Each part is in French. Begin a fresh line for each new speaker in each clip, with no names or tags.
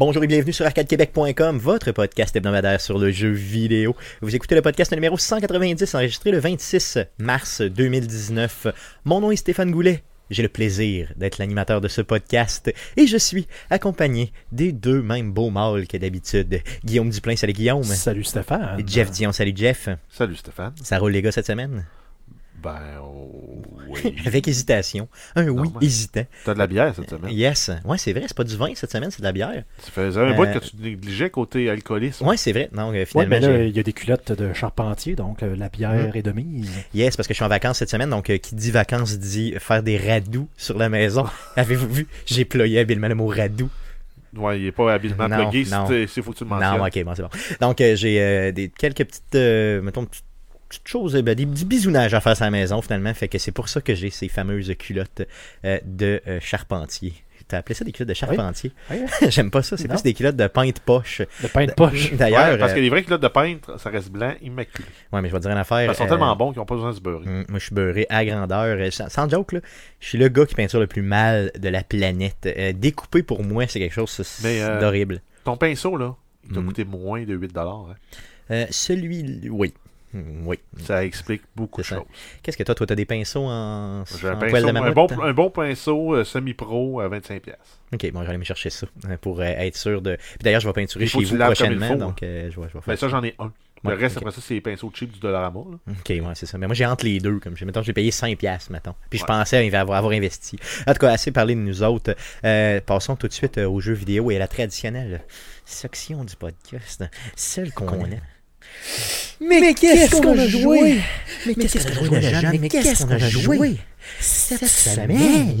Bonjour et bienvenue sur arcadequebec.com, votre podcast hebdomadaire sur le jeu vidéo. Vous écoutez le podcast numéro 190 enregistré le 26 mars 2019. Mon nom est Stéphane Goulet. J'ai le plaisir d'être l'animateur de ce podcast et je suis accompagné des deux mêmes beaux mâles que d'habitude. Guillaume Duplain, salut Guillaume.
Salut Stéphane.
Et Jeff Dion, salut Jeff.
Salut Stéphane.
Ça roule les gars cette semaine?
Ben, oh, oui.
Avec hésitation. Un oui hésitant.
T'as de la bière cette semaine.
Yes. Ouais, c'est vrai, c'est pas du vin cette semaine, c'est de la bière.
Ça faisait un bout
Euh,
que tu négligeais côté alcoolisme.
Ouais, c'est vrai. Non, euh,
Ouais,
finalement,
mais là,
j'ai-
il y a des culottes de charpentier, donc euh, la bière est de mise.
Yes, parce que je suis en vacances cette semaine, donc euh, qui dit vacances dit faire des radous sur la maison. Avez-vous vu? J'ai ployé habilement le mot radou.
Ouais, il est pas habilement
Non,
plugué.
non.
C'est c'est- faut que tu le mentionnes.
Non, ok, bon, c'est bon. Donc, euh, j'ai euh, des, quelques petites, euh, mettons, petites, petites choses, euh, ben, des petits bisounages à faire à la maison, finalement. Fait que c'est pour ça que j'ai ces fameuses culottes euh, de euh, charpentier. T'as appelé ça des culottes de charpentier? J'aime pas ça, c'est plus des culottes de peinte poche.
De poche.
D'ailleurs,
Ouais, parce
euh,
que les vrais culottes de peintre, ça reste blanc, immaculé.
ouais, mais je vais te dire une affaire.
Ils sont
euh,
tellement bons qu'ils n'ont pas besoin de se beurrer.
Hum, Moi, je suis beurré à grandeur. Euh, Sans, sans joke, là, je suis le gars qui peinture le plus mal de la planète. Euh, découper, pour moi, c'est quelque chose
euh,
d'horrible.
Ton pinceau, là, il t'a
Mm.
coûté moins de 8 hein?
Euh, celui, oui. Hum, Oui.
Ça explique beaucoup de choses.
Qu'est-ce que toi, toi, t'as des pinceaux en,
J'ai un,
en
pinceau-
poil de
un, bon, un bon pinceau euh, semi-pro à 25$. piastres.
Ok, bon, j'allais me chercher ça euh, pour euh, être sûr de. Puis d'ailleurs, je vais peinturer chez
tu
vous prochainement,
faut,
donc euh, je vais, je vais faire
Ben, ça, j'en ai un. Le
Ouais,
reste, après ça, c'est les pinceaux cheap du Dollarama. Là.
Ok, ouais, c'est ça. Mais moi, j'ai entre les deux. Comme je, mettons, j'ai payé 5$, piastres, mettons. Puis je
Ouais.
pensais avoir, avoir investi. En tout cas, assez parlé de nous autres. Euh, passons tout de suite aux jeux vidéo et à la traditionnelle section du podcast. Celle qu'on aime. Mais, qu'est-ce qu'on a joué? Mais qu'est-ce qu'on a joué? Mais qu'est-ce qu'on a joué? Cette semaine?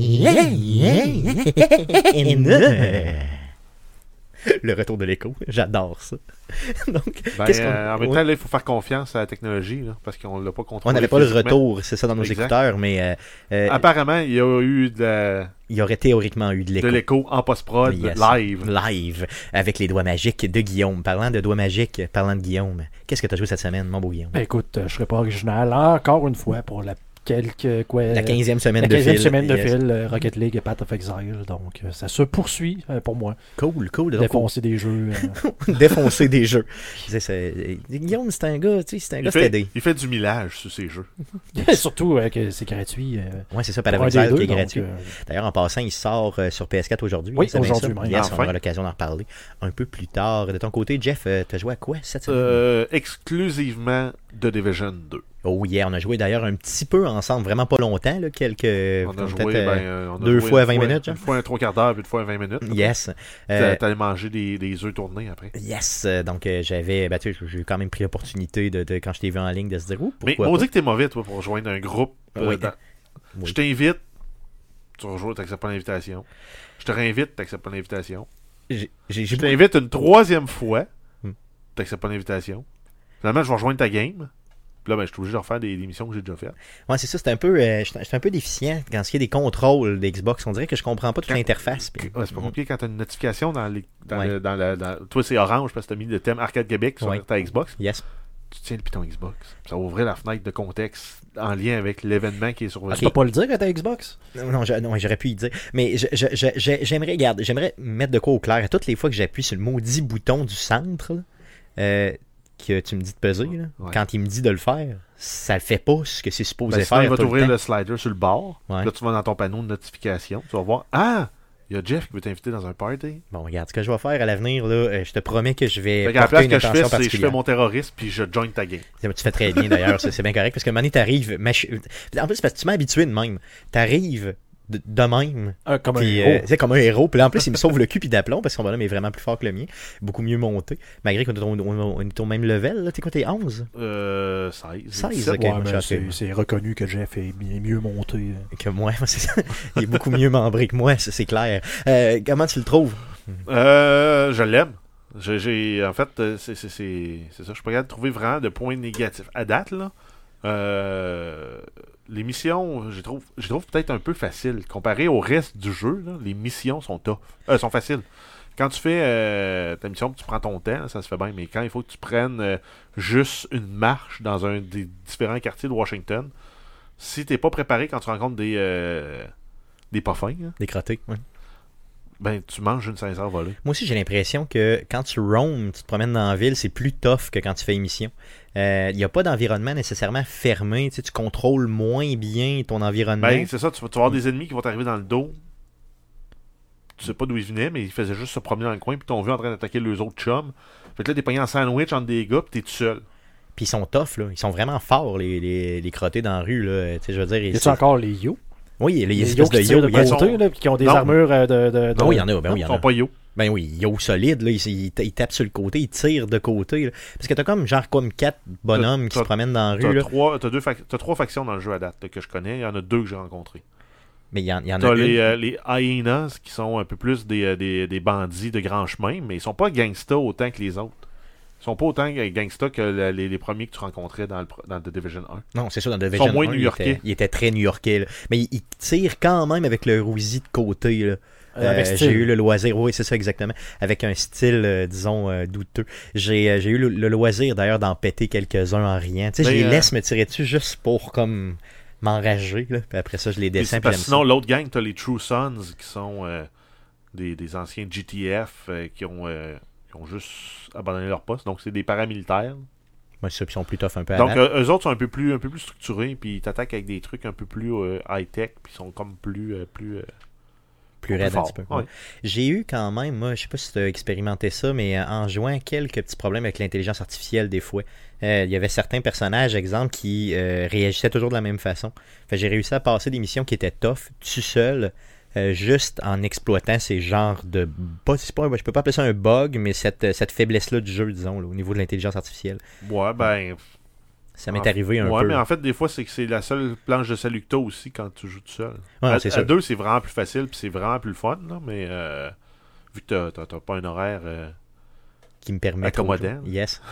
Le retour de l'écho, j'adore ça. Donc,
Ben,
qu'est-ce qu'on-
euh, en même temps, là, il faut faire confiance à la technologie là, parce qu'on l'a pas contrôlé.
On n'avait pas le retour, c'est ça, dans nos
Exact.
écouteurs, mais euh, euh,
Apparemment, il y a eu de, la-
il y aurait théoriquement eu de
de
l'écho.
l'écho en post-prod
Yes.
live.
Live, avec les doigts magiques de Guillaume. Parlant de doigts magiques, parlant de Guillaume, qu'est-ce que tu as joué cette semaine, mon beau Guillaume?
Ben, écoute, je serai pas original encore une fois pour la quelques quoi,
La 15e semaine
la
de
15e
fil.
semaine de
Yes.
fil, euh, Rocket League et Path of Exile. Donc, euh, ça se poursuit euh, pour moi.
Cool, cool.
Défoncer des jeux. euh,
défoncer des jeux. Guillaume, c'est un gars, tu sais, c'est un
Il
gars
fait, il fait du millage sur ses jeux.
surtout euh, que c'est gratuit. euh,
Ouais, c'est ça,
un
Paradoxal
des
qui est gratuit.
euh,
D'ailleurs, en passant, il sort euh, sur PS4 aujourd'hui.
Oui, aujourd'hui
ça?
même.
Yes, on aura l'occasion d'en reparler un peu plus tard. De ton côté, Jeff, euh, t'as joué à quoi cette semaine?
Euh, exclusivement de Division 2.
Oh yeah, on a joué d'ailleurs un petit peu ensemble, vraiment pas longtemps, là, quelques...
On a joué,
euh,
ben, euh, on a
deux
joué
fois
une
20 minutes,
Une fois un trois quarts d'heure, puis une fois un 20 minutes.
Yes. Euh,
T'allais manger des, des œufs tournés après.
yes. Donc, euh, j'avais... Ben, tu sais, j'ai quand même pris l'opportunité, de, de- quand je t'ai vu en ligne, de se dire, ouh,
Mais on
pas?
dit que t'es mauvais, toi, pour rejoindre un groupe.
Oui.
dans-
Oui.
Je t'invite, tu rejoins, t'acceptes pas l'invitation. Je te réinvite, t'acceptes pas l'invitation. Je t'invite une troisième fois,
Hmm.
t'acceptes pas l'invitation. Finalement, je vais rejoindre ta game. Puis là, ben, je suis obligé de refaire des, des missions que j'ai déjà faites.
Ouais, c'est ça, c'est un peu... euh, j'étais un peu déficient quand il y a des contrôles d'Xbox. On dirait que je comprends pas toute l'interface. puis-
Ouais, c'est pas compliqué quand t'as une notification dans les. Dans
Ouais.
le- dans la- dans- Toi, c'est orange parce que t'as mis le thème Arcade Québec sur
Ouais.
ta Xbox.
Yes.
Tu tiens le piton Xbox. Ça va ouvrir la fenêtre de contexte en lien avec l'événement qui est survenu.
Tu peux pas le dire à ta Xbox?
Non, non, je- non, j'aurais pu y dire. Mais je- je- je- je- j'aimerais, regarde, j'aimerais mettre de quoi au clair. À toutes les fois que j'appuie sur le maudit bouton du centre, euh, que tu me dis de peser, là,
Ouais.
quand il me dit de le faire, ça le fait pas ce que c'est supposé
Ben, sinon,
faire.
il va
le
t'ouvrir le, slider sur le bord.
Ouais.
Là, tu vas dans ton panneau de notification. Tu vas voir Ah Il y a Jeff qui veut t'inviter dans un party.
Bon, regarde, ce que je vais faire à l'avenir, là, euh, je te promets que je vais.
Fait la
porter
place
une
que je fais, c'est je fais mon terroriste puis je join ta game.
Tu fais très bien d'ailleurs, c'est c'est bien correct parce que Mané t'arrives. machi- En plus, parce que tu m'as habitué de même. T'arrives de, de même.
Un- Comme un
Puis,
héros.
euh, c'est comme un héros. Puis là, en plus, il me sauve le cul puis d'aplomb parce que son bonhomme est vraiment plus fort que le mien. Beaucoup mieux monté. Malgré qu'on est au- on- on est au même level. là. T'es quoi, t'es 11
Euh, 16.
16,
17.
ok.
Ouais, c'est c'est reconnu que Jeff est bien mieux monté. euh.
que moi. c'est ça. Il est beaucoup mieux membré que moi, ça, c'est clair. Euh, comment tu le trouves?
Euh, je l'aime. J'ai- J'ai, en fait, euh, c'est c'est- c'est- c'est ça. Je suis pas capable de trouver vraiment de points négatifs. À date, là, euh, les missions, je trouve, je trouve peut-être un peu faciles. Comparé au reste du jeu, là, les missions sont tough. Euh, sont faciles. Quand tu fais euh, ta mission, tu prends ton temps, ça se fait bien. Mais quand il faut que tu prennes euh, juste une marche dans un des différents quartiers de Washington, si t'es pas préparé quand tu rencontres des, euh, des pas fins, hein,
Des crottés. ouais.
ben, tu manges une sincère volée.
Moi aussi, j'ai l'impression que quand tu roams, tu te promènes dans la ville, c'est plus tough que quand tu fais émission. Il n'y a pas d'environnement nécessairement fermé. Tu, sais, tu contrôles moins bien ton environnement.
Ben, c'est ça, tu vas, tu vas avoir des ennemis qui vont t'arriver dans le dos. Tu sais pas d'où ils venaient, mais ils faisaient juste se promener dans le coin, puis t'ont vu en train d'attaquer les autres chums. Fait que là, t'es pogné en sandwich entre des gars, puis t'es tout seul.
Puis ils sont tough, là. Ils sont vraiment forts, les, les, les crottés dans la rue, là. Tu sais, je veux dire.
Y
c'est-
a encore les yo
Oui, les,
Les
espèces
yo
de
qui
yo.
de
yes.
sont-
côté, là, qui ont des
Non.
armures euh, de. de,
Ben oui, il y en a, ben oui, il y
Ils
en
sont
a.
pas yo.
Ben oui, yo solide, là, ils, ils- ils tapent sur le côté, ils tirent de côté. là. Parce que t'as comme genre comme quatre bonhommes qui se promènent dans la rue, là.
trois, t'as deux fac- t'as trois factions dans le jeu à date là, que je connais. Il y en a deux que j'ai rencontrés.
Mais il y en, il y en a
les, euh, les hyenas qui sont un peu plus des, euh, des, des bandits de grand chemin, mais ils sont pas gangsta autant que les autres. Ils sont pas autant gangsta que le- les, les premiers que tu rencontrais dans, le, dans The Division 1.
Non, c'est ça, dans Division
sont moins
1, il
new-yorkais.
était, il était très new-yorkais. là. Mais il, il tire quand même avec le rousi de côté. Là.
Euh,
j'ai eu le loisir, oui, c'est ça exactement, avec un style, euh, disons, euh, douteux. J'ai eu le, le loisir d'ailleurs d'en péter quelques-uns en riant. Tu sais, je
Mais,
les laisse me tirer dessus juste pour comme m'enrager. là. Puis après ça, je les
Puis parce sinon, l'autre gang, t'as les True Sons qui sont des, des anciens GTF qui, ont, qui ont juste abandonné leur poste. Donc, c'est des paramilitaires.
Ouais, c'est ça, puis ils sont plus tough un peu à
Donc, euh, eux autres sont un peu plus, un peu plus structurés, puis ils t'attaquent avec des trucs un peu plus euh, high-tech, puis ils sont comme plus. euh, plus,
plus
plus
raide un
forts.
petit peu.
Ouais.
ouais. J'ai eu quand même, moi, je sais pas si tu as expérimenté ça, mais euh, en jouant quelques petits problèmes avec l'intelligence artificielle des fois. Euh, Il y avait certains personnages, exemple, qui euh, réagissaient toujours de la même façon. Fait j'ai réussi à passer des missions qui étaient tough, tout seul, euh, juste en exploitant ces genres de... Pas, c'est pas, un- je peux pas appeler ça un bug, mais cette, cette faiblesse-là du jeu, disons, là, au niveau de l'intelligence artificielle.
Ouais, ben.
Ça m'est arrivé un
ouais,
peu.
mais en fait, des fois, c'est que c'est la seule planche de salut que t'as aussi quand tu joues tout seul.
Ouais,
à,
c'est
à deux, c'est vraiment plus facile, puis c'est vraiment plus le fun, là, mais euh, vu que t'as- t'as pas un horaire. euh,
qui me permet
Accommodant.
de- Yes.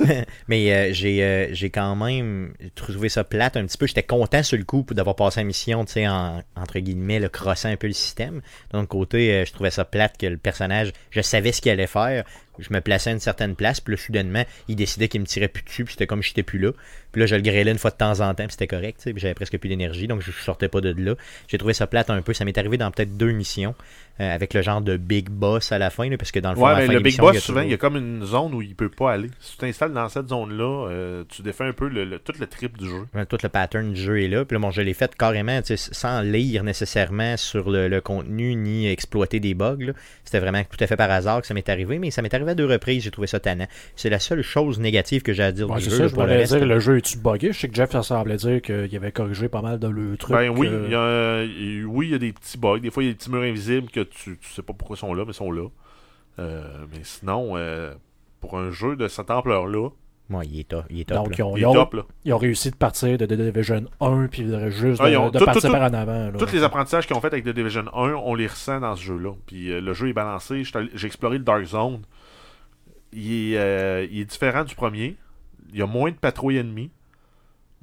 Mais euh, j'ai euh, j'ai quand même trouvé ça plate un petit peu. J'étais content sur le coup d'avoir passé la mission, tu sais, en, entre guillemets, le crossant un peu le système. D'un côté, je trouvais ça plate que le personnage, je savais ce qu'il allait faire. Je me plaçais à une certaine place, puis là, soudainement, il décidait qu'il me tirait plus dessus, puis c'était comme si j'étais plus là. Puis là, je le grêlais une fois de temps en temps, puis c'était correct, puis j'avais presque plus d'énergie, donc je sortais pas de là. J'ai trouvé ça plate un peu. Ça m'est arrivé dans peut-être deux missions, euh, avec le genre de big boss à la fin, là, parce que dans le fond, à
Ouais,
la
mais
fin
le Big Boss,
il y a
souvent, il y a comme une zone où il peut pas aller. Si tu t'installes dans cette zone-là, euh, tu défais un peu le, le- tout le trip du jeu.
Ouais, tout le pattern du jeu est là. Puis là, bon, je l'ai fait carrément sans lire nécessairement sur le, le contenu ni exploiter des bugs. C'était vraiment tout à fait par hasard que ça m'est arrivé, mais ça m'est arrivé à deux reprises. J'ai trouvé ça tannant. C'est la seule chose négative que j'ai à dire
Ouais,
du jeu.
ça, je
pour le
voulais
reste.
dire, le jeu est-tu buggé? Je sais que Jeff ça semblait dire qu'il avait corrigé pas mal de le truc.
Ben oui,
euh,
il y a, il- oui, il y a des petits bugs. Des fois, il y a des petits murs invisibles que tu, tu sais pas pourquoi ils sont là, mais ils sont là. Euh, mais sinon, euh, pour un jeu de cette ampleur-là,
Ouais, il est top. Il est top
Donc,
là.
ils ont,
il
ils ont-
top. Là.
ils ont réussi de partir de The Division 1 puis de, juste
Ah,
de,
ils ont
de
tout-
partir
tout-
par en avant. là.
Tous les apprentissages qu'ils ont fait avec The Division 1, on les ressent dans ce jeu-là. Puis euh, le jeu est balancé. J'ai exploré le Dark Zone. Il est, euh, il est différent du premier. Il y a moins de patrouilles ennemies.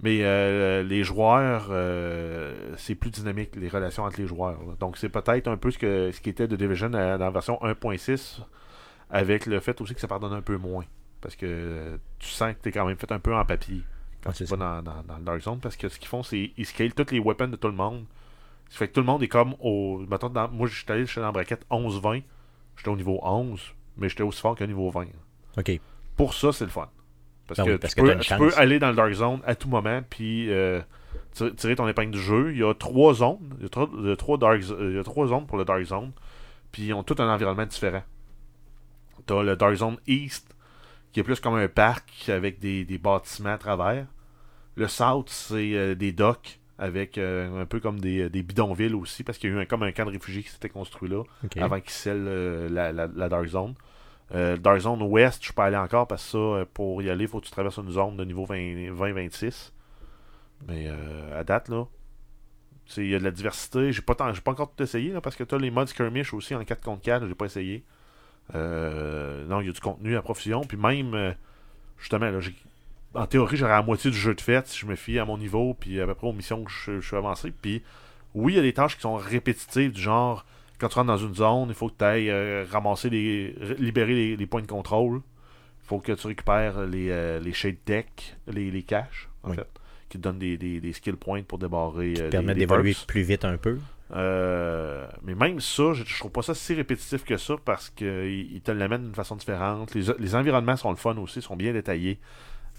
Mais euh, les joueurs, euh, c'est plus dynamique, les relations entre les joueurs. là. Donc c'est peut-être un peu ce, que, ce qui était The Division dans la version 1.6, avec le fait aussi que ça pardonne un peu moins. Parce que tu sens que tu es quand même fait un peu en papier quand
Ouais,
tu
c'est
vas dans, dans, dans le Dark Zone. Parce que ce qu'ils font, c'est ils scalent toutes les weapons de tout le monde. Ça fait que tout le monde est comme au. mettons, dans- moi, j'étais allé j'étais dans la braquette 11-20. J'étais au niveau 11, mais j'étais aussi fort qu'au niveau 20.
Ok.
Pour ça, c'est le fun. Parce
Ben
que,
oui, parce
tu,
que
peux, tu peux aller dans le Dark Zone à tout moment, puis euh, tirer, ton épingle du jeu. Il y a trois zones. Il y a trois, il y a trois dark, zo- il y a trois zones pour le Dark Zone. Puis ils ont tout un environnement différent. T'as le Dark Zone East, qui est plus comme un parc avec des, des bâtiments à travers. Le South, c'est euh, des docks avec euh, un peu comme des, des bidonvilles aussi, parce qu'il y a eu un, comme un camp de réfugiés qui s'était construit là avant qu'ils scellent euh, la, la, la Dark Zone. Dark Zone Ouest, je peux aller encore parce que ça, pour y aller, il faut que tu traverses une zone de niveau 20 20-26. Mais à date, là, il y a de la diversité. J'ai pas, tant- pas encore tout essayé là, parce que tu as les modes skirmish aussi en 4 contre 4, j'ai pas essayé. Euh, non, il y a du contenu à profusion. Puis même, euh, justement, là, en théorie, j'aurais la moitié du jeu de fait si je me fie à mon niveau, puis à peu près aux missions que je, je suis avancé. Puis oui, il y a des tâches qui sont répétitives, du genre, quand tu rentres dans une zone, il faut que tu ailles ramasser les. libérer les, les points de contrôle. Il faut que tu récupères les, euh, les shade deck, les, les caches, en
Oui.
fait, qui te donnent des, des, des skill points pour débarrer. euh,
Permet
les- les
d'évoluer plus vite un peu.
Euh, mais même ça, je, trouve pas ça si répétitif que ça parce qu'il il te l'amène d'une façon différente. Les, environnements sont le fun aussi, sont bien détaillés.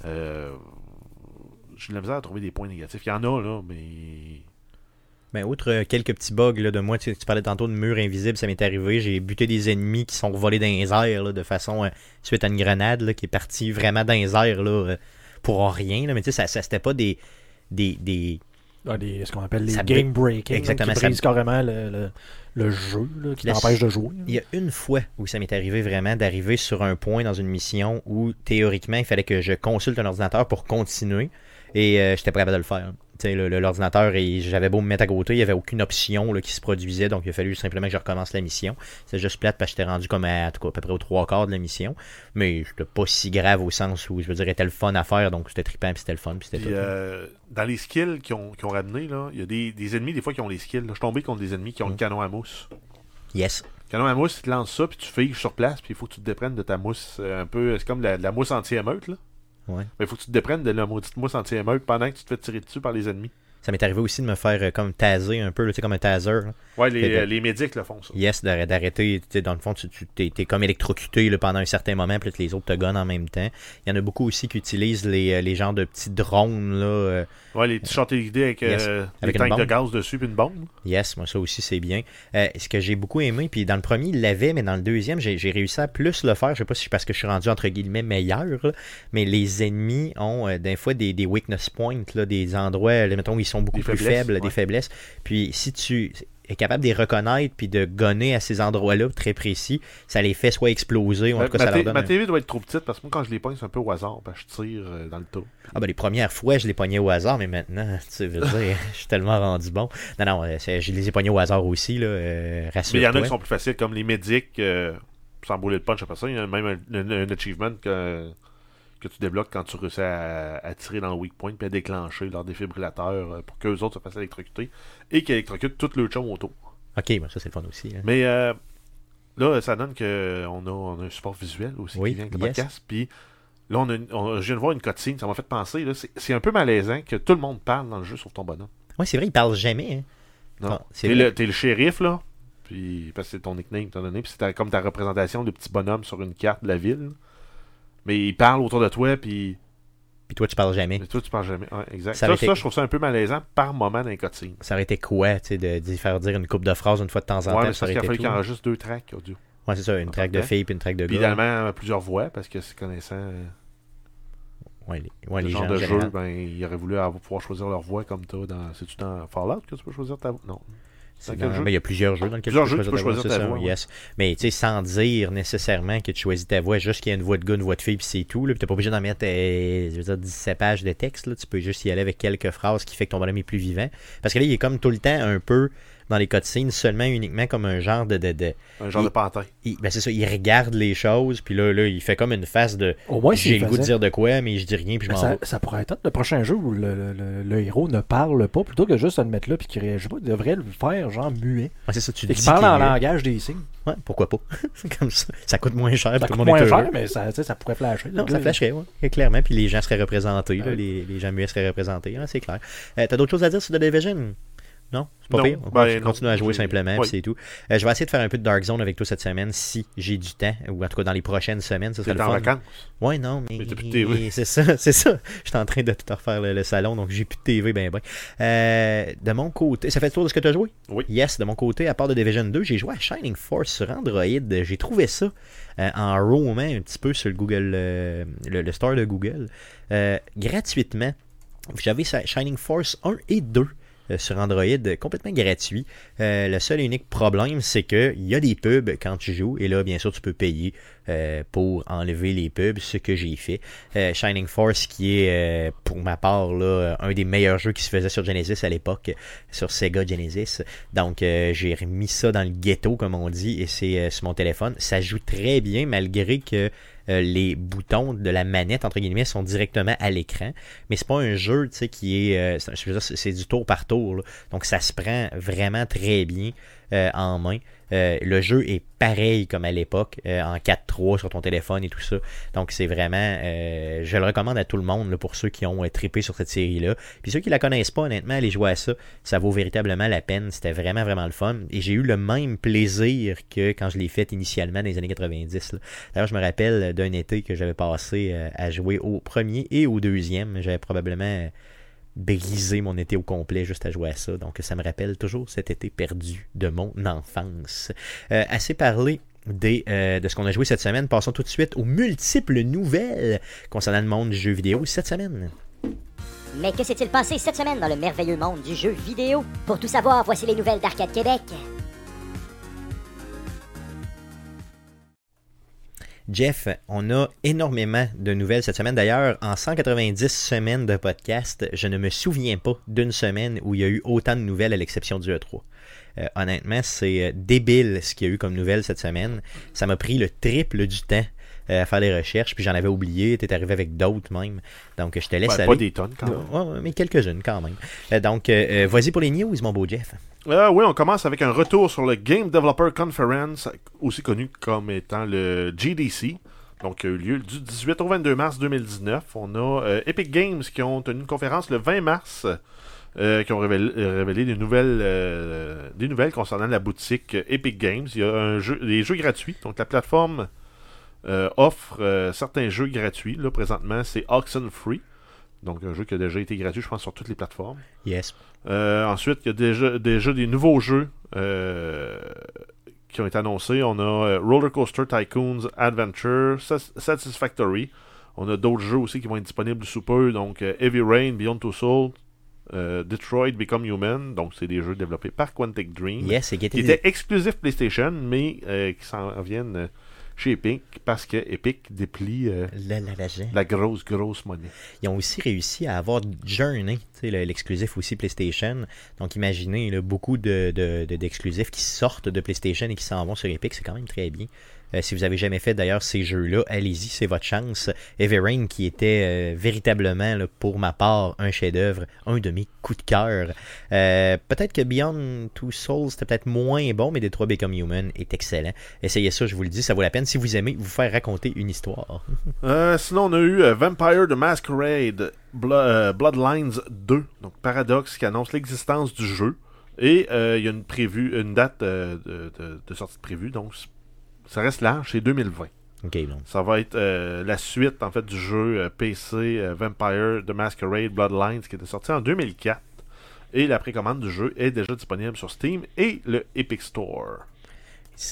Euh, J'ai de la misère à trouver des points négatifs. Il y en a, là, mais.
Ben, outre euh, quelques petits bugs de moi, tu, parlais tantôt de murs invisibles, ça m'est arrivé. J'ai buté des ennemis qui sont volés dans les airs de façon euh, suite à une grenade qui est partie vraiment dans les airs pour rien. Mais tu sais, ça, ça c'était pas des. des, des...
Ah, des- ce qu'on appelle les
Ça
game breaking.
Exactement,
Qui
ça-
brisent carrément le, le, le jeu, là, qui t'empêche de jouer. là.
Il y a une fois où ça m'est arrivé vraiment d'arriver sur un point dans une mission où théoriquement il fallait que je consulte un ordinateur pour continuer et euh, j'étais pas capable de le faire. Tu L'ordinateur, et j'avais beau me mettre à côté, il n'y avait aucune option là, qui se produisait, donc il a fallu simplement que je recommence la mission. C'est juste plate parce que j'étais rendu comme à, en tout cas, à peu près aux trois quarts de la mission, mais c'était pas si grave au sens où je veux dire, c'était le fun à faire, donc c'était trippant, puis c'était le fun, puis c'était
Puis,
tout.
euh, dans les skills qu'ils ont, qu'ils ont ramenés, il y a des, des ennemis, des fois, qui ont les skills. là. Je suis tombé contre des ennemis qui ont
Mm.
le canon à mousse.
Yes.
Le canon à mousse, il te lance ça, puis tu figes sur place, puis il faut que tu te déprennes de ta mousse. euh, un peu, c'est comme la, la mousse anti-émeute, là. Mais faut que tu te déprennes de la maudite mousse anti-émeute pendant que tu te fais tirer dessus par les ennemis.
Ça m'est arrivé aussi de me faire euh, comme taser un peu, là, tu sais, comme un taser. là.
Ouais, les, euh, les médics le font, ça.
Yes, d'arr- d'arrêter. Dans le fond, tu, t'es comme électrocuté là, pendant un certain moment, puis les autres te gonnent en même temps. Il y en a beaucoup aussi qui utilisent les, euh, les genres de petits drones. Là, euh,
Ouais, les petits chantiers d'idées avec,
Yes.
euh,
Avec
des tanks de gaz dessus, puis une bombe.
Yes, moi ça aussi c'est bien. Euh, ce que j'ai beaucoup aimé, puis dans le premier il l'avait, mais dans le deuxième j'ai, réussi à plus le faire. Je sais pas si c'est parce que je suis rendu entre guillemets meilleur, là, mais les ennemis ont des fois des, des weakness points, là, des endroits, là, mettons ils sont beaucoup
Des
plus faibles, des faiblesses. Puis si tu es capable de les reconnaître puis de gonner à ces endroits-là très précis, ça les fait soit exploser ou en
Ma,
tout cas
ma
ça leur
té-
donne.
ma
un-
TV doit être trop petite parce que moi, quand je les pogne, c'est un peu au hasard. parce que je tire euh, dans le tas.
Ah ben les premières fois, je les pognais au hasard, mais maintenant, tu veux dire, je suis tellement rendu bon. Non, non, euh, je les ai pognés au hasard aussi, là, euh,
Mais il y en a qui sont plus faciles, comme les médics, euh, sans bouler de punch après ça. Il y a même un, un- un achievement que, que tu débloques quand tu réussis à, à tirer dans le weak point puis à déclencher leur défibrillateur euh, pour qu'eux autres se fassent électrocuter et qu'ils électrocutent tout le chum autour.
Ok, ben ça c'est le fun aussi. hein.
Mais euh, là, ça donne qu'on a, on a un support visuel aussi
Oui,
qui vient avec le
yes.
podcast. Puis là, on a une- on- je viens de voir une cutscene, ça m'a fait penser. là, C'est un peu malaisant que tout le monde parle dans le jeu sauf ton bonhomme.
Ouais, c'est vrai, ils parlent jamais. Hein.
Non.
C'est
T'es le, le shérif, là. Puis, parce que c'est ton nickname t'as donné. Puis c'est comme ta représentation de petit bonhomme sur une carte de la ville. Mais il parle autour de toi, puis.
Puis toi, tu parles jamais.
Mais toi, tu parles jamais. Ouais, exact.
Ça
Ça, je trouve ça un peu malaisant par moment dans les cutscenes.
Ça aurait été quoi, tu sais, de, faire dire une coupe de phrases une fois de temps en
Ouais,
temps,
mais
ça aurait
qu'il a
été
fallu
tout.
qu'il enregistre deux tracks audio.
Ouais, c'est ça, une
En
track de filles puis une track de
Puis
gars.
euh, plusieurs voix, parce que c'est connaissant euh,
Ouais, les, ouais,
le
les
genre
gens
de
en
jeu, ben, il aurait voulu avoir, pouvoir choisir leur voix comme toi dans. C'est-tu dans Fallout que tu peux choisir ta voix? Non. Dans
ben, il y a plusieurs jeux dans lesquels
Plusieurs
tu
jeux,
peux
tu peux
choisir ta
choisir ta
voix. Mais tu sais, sans dire nécessairement que tu choisis ta voix, juste qu'il y a une voix de gars, une voix de fille, puis c'est tout. Là, puis t'es pas obligé d'en mettre euh, je veux dire, 17 pages de texte. Là. Tu peux juste y aller avec quelques phrases qui fait que ton bonhomme est plus vivant. Parce que là, il est comme tout le temps un peu dans les cutscenes, seulement uniquement comme un genre de. de, de-
Un genre
Il-
de pantin.
il- ben c'est ça, il regarde les choses, puis là, là, il fait comme une face de.
Au moins,
J'ai le goût de dire de quoi, mais je dis rien, puis je
Mais
m'en
ça, ça pourrait être le prochain jeu où le, le- le- le héros ne parle pas plutôt que juste de le mettre là puis qu'il réagit pas. Il devrait le faire genre muet.
C'est ça, tu
Et
dis
qu'il parle en langage des signes.
Ouais, pourquoi pas? C'est comme ça. Ça coûte moins cher,
Ça coûte
le monde
moins
est
cher,
heureux.
mais ça, tu sais, ça pourrait flasher.
Non, ça flasherait, ouais. Clairement, puis les gens seraient représentés, là, les, les gens muets seraient représentés, hein, c'est clair. Euh, T'as d'autres choses à dire sur The Division? Non? C'est pas
Non,
pire. On
ben
continue-
non.
à jouer simplement,
oui.
c'est tout. Euh, je vais essayer de faire un peu de Dark Zone avec toi cette semaine, si j'ai du temps, ou en tout cas dans les prochaines semaines, ça serait le
en
fun.
vacances?
Ouais, non, mais.
Mais plus de TV.
C'est ça, c'est ça. Je suis en train de tout refaire le, le salon, donc j'ai plus de TV, ben ben. Euh, de mon côté, ça fait le tour de ce que tu as joué?
Oui.
Yes, de mon côté, à part de Division 2, j'ai joué à Shining Force sur Android. J'ai trouvé ça euh, en romant un petit peu sur le Google, le, le store de Google, gratuitement. J'avais Shining Force 1 et 2 euh, sur Android euh, complètement gratuit. Euh, le seul et unique problème, c'est qu'il y a des pubs quand tu joues, et là, bien sûr, tu peux payer euh, pour enlever les pubs, ce que j'ai fait. Euh, Shining Force, qui est, euh, pour ma part, là, un des meilleurs jeux qui se faisait sur Genesis à l'époque, sur Sega Genesis. Donc, euh, j'ai remis ça dans le ghetto, comme on dit, et c'est euh, sur mon téléphone. Ça joue très bien, malgré que euh, les boutons de la manette, entre guillemets, sont directement à l'écran. Mais c'est pas un jeu, tu sais, qui est... euh, c'est- du tour par tour. Donc, ça se prend vraiment très bien. Euh, en main. Euh, le jeu est pareil comme à l'époque, euh, en 4.3 sur ton téléphone et tout ça. Donc c'est vraiment, je le recommande à tout le monde là, pour ceux qui ont trippé sur cette série-là. Puis ceux qui la connaissent pas, honnêtement, allez jouer à ça. Ça vaut véritablement la peine. C'était vraiment, vraiment le fun. Et j'ai eu le même plaisir que quand je l'ai fait initialement dans les années 90. là. D'ailleurs, je me rappelle d'un été que j'avais passé à jouer au premier et au deuxième. J'avais probablement brisé mon été au complet juste à jouer à ça. Donc ça me rappelle toujours cet été perdu de mon enfance. Euh, assez parlé des, euh, de ce qu'on a joué cette semaine. Passons tout de suite aux multiples nouvelles concernant le monde du jeu vidéo cette semaine.
Mais que s'est-il passé cette semaine dans le merveilleux monde du jeu vidéo? Pour tout savoir, voici les nouvelles d'Arcade Québec.
Jeff, on a énormément de nouvelles cette semaine. D'ailleurs, en 190 semaines de podcast, je ne me souviens pas d'une semaine où il y a eu autant de nouvelles à l'exception du E3. Euh, honnêtement, c'est euh, débile ce qu'il y a eu comme nouvelles cette semaine. Ça m'a pris le triple du temps à faire les recherches, puis j'en avais oublié, t'es arrivé avec d'autres même. Donc je te laisse
Ouais,
aller.
pas des tonnes quand même.
Ouais, mais quelques-unes quand même. Euh, donc, euh, euh, vas-y pour les news, mon beau Jeff.
Euh, oui, on commence avec un retour sur le Game Developer Conference, aussi connu comme étant le GDC. Donc, qui a eu lieu du 18 au 22 mars 2019. On a euh, Epic Games qui ont tenu une conférence le 20 mars, euh, qui ont révélé, euh, révélé des, nouvelles, euh, des nouvelles concernant la boutique euh, Epic Games. Il y a un jeu, des jeux gratuits. Donc, la plateforme euh, offre euh, certains jeux gratuits. Là, présentement, c'est Oxenfree. Donc, un jeu qui a déjà été gratuit, je pense, sur toutes les plateformes.
Yes.
Euh, ensuite, il y a déjà, déjà des nouveaux jeux euh, qui ont été annoncés. On a euh, Roller Coaster Tycoons Adventure, Satisfactory. On a d'autres jeux aussi qui vont être disponibles sous peu. Donc, euh, Heavy Rain, Beyond Two Souls, euh, Detroit Become Human. Donc, c'est des jeux développés par Quantic Dream.
Yes, et qui
étaient exclusifs PlayStation, mais euh, qui s'en viennent euh, chez Epic parce que Epic déplie euh,
La, la, la, la.
la grosse, grosse monnaie.
Ils ont aussi réussi à avoir Journey, l'exclusif aussi PlayStation. Donc imaginez là, beaucoup de, de- de- d'exclusifs qui sortent de PlayStation et qui s'en vont sur Epic, c'est quand même très bien. Euh, si vous avez jamais fait d'ailleurs ces jeux-là, allez-y, c'est votre chance. Heavy Rain qui était euh, véritablement pour ma part un chef-d'œuvre, un de mes coups de cœur. Euh, peut-être que Beyond Two Souls c'était peut-être moins bon, mais Detroit Become Human est excellent. Essayez ça, je vous le dis, ça vaut la peine si vous aimez vous faire raconter une histoire.
Sinon, on a eu Vampire the Masquerade Blo- Bloodlines 2, donc Paradox, qui annonce l'existence du jeu. Et il y a une, date de, de- sortie prévue, donc ça reste large, c'est 2020.
Ok, bon.
Ça va être euh, la suite en fait du jeu euh, PC euh, Vampire the Masquerade Bloodlines qui était sorti en 2004. Et la précommande du jeu est déjà disponible sur Steam et le Epic Store.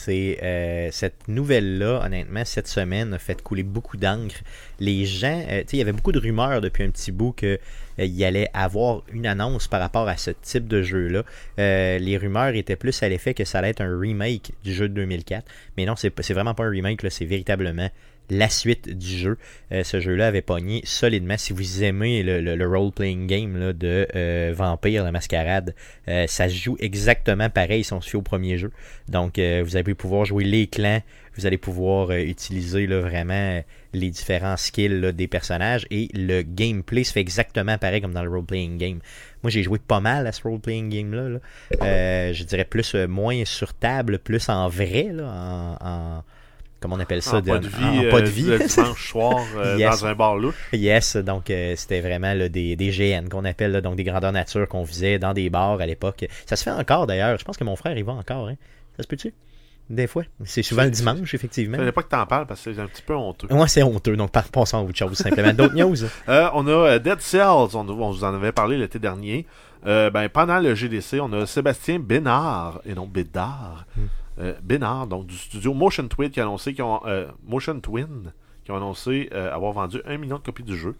Euh, cette nouvelle-là, honnêtement, cette semaine a fait couler beaucoup d'encre. Les gens, euh, tu sais, il y avait beaucoup de rumeurs depuis un petit bout que euh, il allait avoir une annonce par rapport à ce type de jeu-là. Euh, les rumeurs étaient plus à l'effet que ça allait être un remake du jeu de 2004, mais non, c'est vraiment pas un remake, c'est véritablement la suite du jeu. Euh, ce jeu-là avait pogné solidement. Si vous aimez le, le- le role-playing game là, de euh, Vampire, la mascarade, euh, ça se joue exactement pareil si on se au premier jeu. Donc, vous allez pouvoir jouer les clans, vous allez pouvoir utiliser là, vraiment les différents skills des personnages et le gameplay se fait exactement pareil comme dans le role-playing game. Moi, j'ai joué pas mal à ce role-playing game-là. là. Je dirais plus, moins sur table, plus en vrai, en- comment on appelle ça
en
de-
pas de vie,
en- en
euh,
pas de vie?
le dimanche soir euh,
Yes.
dans un bar louche.
Yes, donc euh, c'était vraiment là, des, des GN qu'on appelle, là, donc des grandeurs nature qu'on faisait dans des bars à l'époque. Ça se fait encore d'ailleurs. Je pense que mon frère y va encore. Hein. Ça se peut-tu? Des fois. C'est souvent le
C'est-
dimanche, effectivement.
Ne pas que t'en parles parce que c'est un petit peu honteux.
Moi, c'est honteux, donc passons à autre chose, simplement. D'autres news?
Euh, on a euh, Dead Cells, on, on vous en avait parlé l'été dernier. Euh, ben, pendant le GDC, on a Sébastien Bénard, et non Bédard. Euh, Bénard, donc du studio Motion Twin, qui a annoncé qu'ils ont, euh, Motion Twin, qui ont annoncé euh, avoir vendu un million de copies du jeu.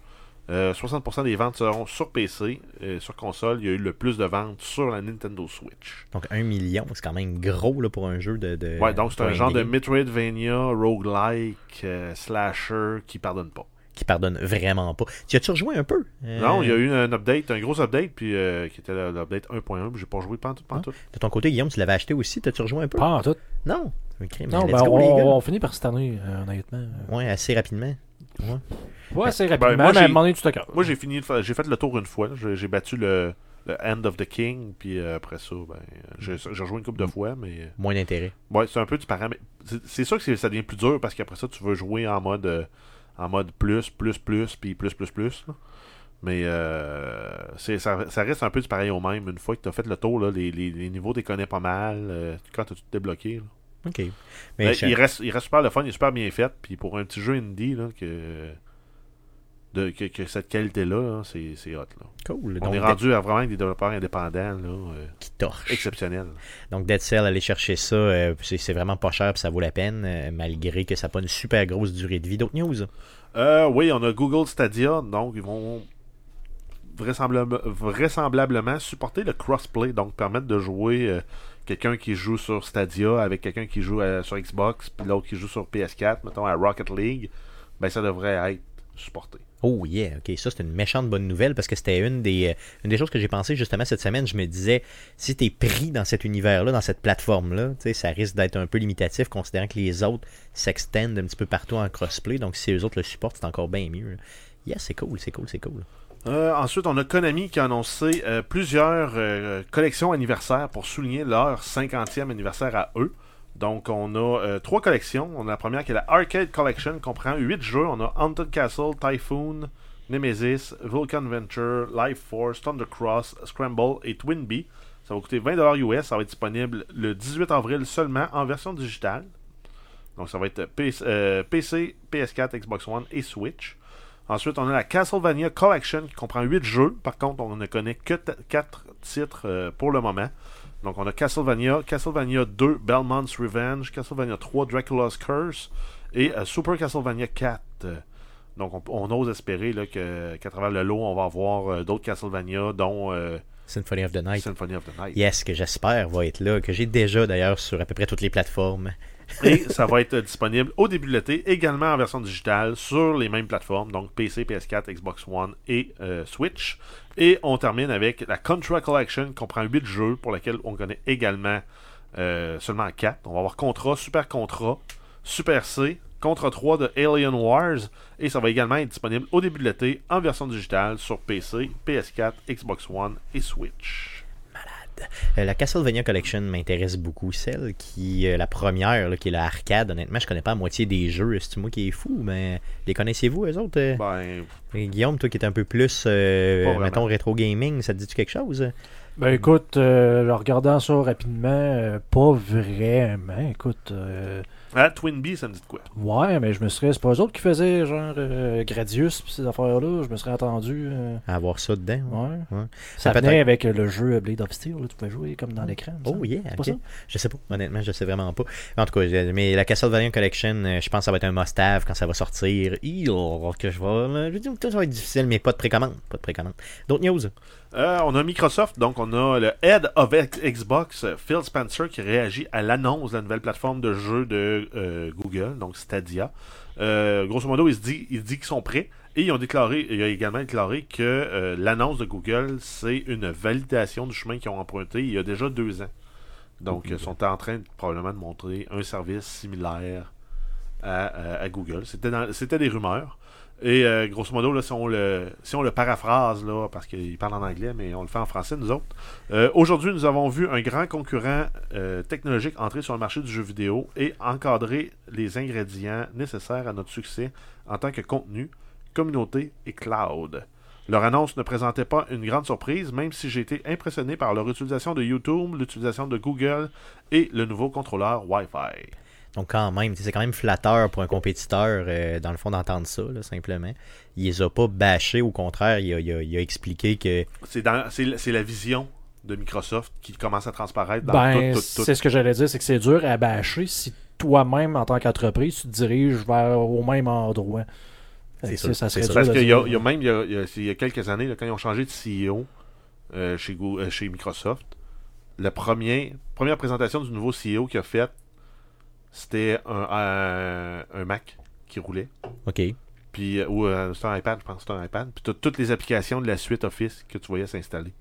Euh, 60% des ventes seront sur PC. Euh, sur console, il y a eu le plus de ventes sur la Nintendo Switch.
Donc, un million, c'est quand même gros là, pour un jeu de. de
Ouais, donc c'est un genre de Metroidvania, roguelike, slasher qui pardonne pas.
Qui pardonne vraiment pas. Tu as-tu rejoué un peu? Euh,
Non, il y a eu un update, un gros update, puis euh, qui était l'update 1.1, puis j'ai pas joué pantoute, pantoute.
De ton côté, Guillaume, tu l'avais acheté aussi. T'as-tu rejoué un peu?
Pas en tout.
Non.
Non, ben,
go,
on,
les gars.
on finit par cette année, euh, honnêtement.
Ouais, assez rapidement. Ouais.
Ouais, c'est
Ben,
rapidement,
moi,
à donné, tu te calmes.
Moi, j'ai fini, de faire- j'ai fait le tour une fois. J'ai battu le, le End of the King, puis euh, après ça, ben, j'ai rejoué une couple de fois, mais
Moins d'intérêt.
ouais, c'est un peu du paramètre. C'est sûr que ça devient plus dur parce qu'après ça, tu veux jouer en mode euh, en mode plus, plus, plus, puis plus, plus, plus. là. Mais euh, c'est- ça, ça reste un peu du pareil au même. Une fois que tu as fait le tour, là, les, les, les niveaux, tu connais pas mal. euh, quand tu as tout débloqué. là.
OK. Mais
il, reste, il reste super le fun, il est super bien fait. Puis pour un petit jeu indie, là, que, de, que, que cette qualité-là, là, c'est c'est hot. Là.
cool.
On
Donc,
est rendu à vraiment avec des développeurs indépendants là, euh,
qui torche.
exceptionnels.
Donc Dead Cell, aller chercher ça, euh, c'est c'est vraiment pas cher puis ça vaut la peine, euh, malgré que ça n'a pas une super grosse durée de vie. D'autres news?
Euh, oui, on a Google Stadia, donc ils vont vraisemblable- vraisemblablement supporter le crossplay, donc permettre de jouer quelqu'un qui joue sur Stadia avec quelqu'un qui joue sur Xbox, puis l'autre qui joue sur PS4, mettons à Rocket League, ben ça devrait être supporté.
Oh yeah, ok, ça c'est une méchante bonne nouvelle parce que c'était une des, euh, une des choses que j'ai pensé justement cette semaine. Je me disais, si t'es pris dans cet univers-là, dans cette plateforme-là, ça risque d'être un peu limitatif considérant que les autres s'extendent un petit peu partout en crossplay. Donc si les autres le supportent, c'est encore bien mieux. Yeah, c'est cool, c'est cool, c'est cool.
Euh, ensuite, on a Konami qui a annoncé euh, plusieurs collections anniversaires pour souligner leur 50e anniversaire à eux. Donc, on a euh, trois collections. On a la première qui est la Arcade Collection, qui comprend 8 jeux. On a Haunted Castle, Typhoon, Nemesis, Vulcan Venture, Life Force, Thundercross, Scramble et Twin Bee. Ça va coûter 20$ US. Ça va être disponible le 18 avril seulement en version digitale. Donc, ça va être PC, euh, PC, PS4, Xbox One et Switch. Ensuite, on a la Castlevania Collection qui comprend 8 jeux. Par contre, on ne connaît que 4 titres euh, pour le moment. Donc, on a Castlevania, Castlevania 2, Belmont's Revenge, Castlevania 3, Dracula's Curse et euh, Super Castlevania 4. Euh, Donc, on, on ose espérer là, que, qu'à travers le lot, on va avoir euh, d'autres Castlevania, dont euh,
Symphony of the Night.
Symphony of the Night.
Yes, que j'espère va être là, que j'ai déjà d'ailleurs sur à peu près toutes les plateformes.
Et ça va être disponible au début de l'été, également en version digitale, sur les mêmes plateformes, donc PC, PS4, Xbox One et euh, Switch. Et on termine avec la Contra Collection, qui comprend 8 jeux, pour lesquels on connaît également euh, seulement 4. On va avoir Contra, Super Contra, Super C, Contra 3 de Alien Wars, et ça va également être disponible au début de l'été en version digitale sur PC, PS4, Xbox One et Switch.
Euh, la Castlevania Collection m'intéresse beaucoup. Celle qui, euh, la première, là, qui est la arcade, honnêtement, je connais pas la moitié des jeux. C'est moi qui est fou, mais les connaissiez-vous, eux autres? Euh?
Ben,
Guillaume, toi qui es un peu plus, mettons, rétro gaming, ça te dit-tu quelque chose?
Ben écoute, euh, en regardant ça rapidement, euh, pas vraiment. Écoute, euh,
ah, Twin Bee, ça me dit de quoi?
ouais, mais je me serais. C'est pas eux autres qui faisaient genre euh, Gradius pis ces affaires-là. Je me serais attendu. euh,
À avoir ça dedans. ouais.
ouais.
Ouais.
Ça
peut-être-
venait avec le jeu Blade of Steel. Là, tu pouvais jouer comme dans l'écran. me
Oh yeah, ok.
ça?
Je sais pas, honnêtement, je sais vraiment pas. En tout cas, mais la Castlevania Collection, je pense que ça va être un must-have quand ça va sortir. Eeeh, que je vais. Je dis que ça va être difficile, mais pas de précommande. Pas de précommande. D'autres news?
Euh, on a Microsoft, donc on a le Head of Xbox, euh, Phil Spencer, qui réagit à l'annonce de la nouvelle plateforme de jeu de euh, Google, donc Stadia. Euh, grosso modo, il se dit, il dit qu'ils sont prêts et ils ont déclaré, il a également déclaré que l'annonce de Google, c'est une validation du chemin qu'ils ont emprunté il y a déjà deux ans. Donc, ils sont en train probablement de montrer un service similaire à, à- à Google. C'était des rumeurs. Et euh, grosso modo, si, on le, paraphrase, parce qu'il parle en anglais, mais on le fait en français, nous autres. euh, Aujourd'hui, nous avons vu un grand concurrent euh, technologique entrer sur le marché du jeu vidéo et encadrer les ingrédients nécessaires à notre succès en tant que contenu, communauté et cloud. Leur annonce ne présentait pas une grande surprise, même si j'ai été impressionné par leur utilisation de YouTube, l'utilisation de Google et le nouveau contrôleur Wi-Fi.
Donc, quand même, c'est quand même flatteur pour un compétiteur, euh, dans le fond, d'entendre ça, là, simplement. Il les a pas bâchés, au contraire, il a, il a- il a expliqué que.
C'est dans- c'est c'est la vision de Microsoft qui commence à transparaître dans
Ben,
tout, tout, tout.
c'est ce que j'allais dire, c'est que c'est dur à bâcher si toi-même, en tant qu'entreprise, tu te diriges vers au même endroit.
C'est
ça
c'est
serait
Parce qu'il y, a-
dire-
il y a même il y a, il y quelques années, là, quand ils ont changé de CEO euh, chez, euh, chez Microsoft, la première, première présentation du nouveau CEO qu'il a fait, c'était un, un, un Mac qui roulait.
OK.
Puis, euh, ou euh, un iPad, je pense que c'était un iPad. Puis t'as toutes les applications de la suite Office que tu voyais s'installer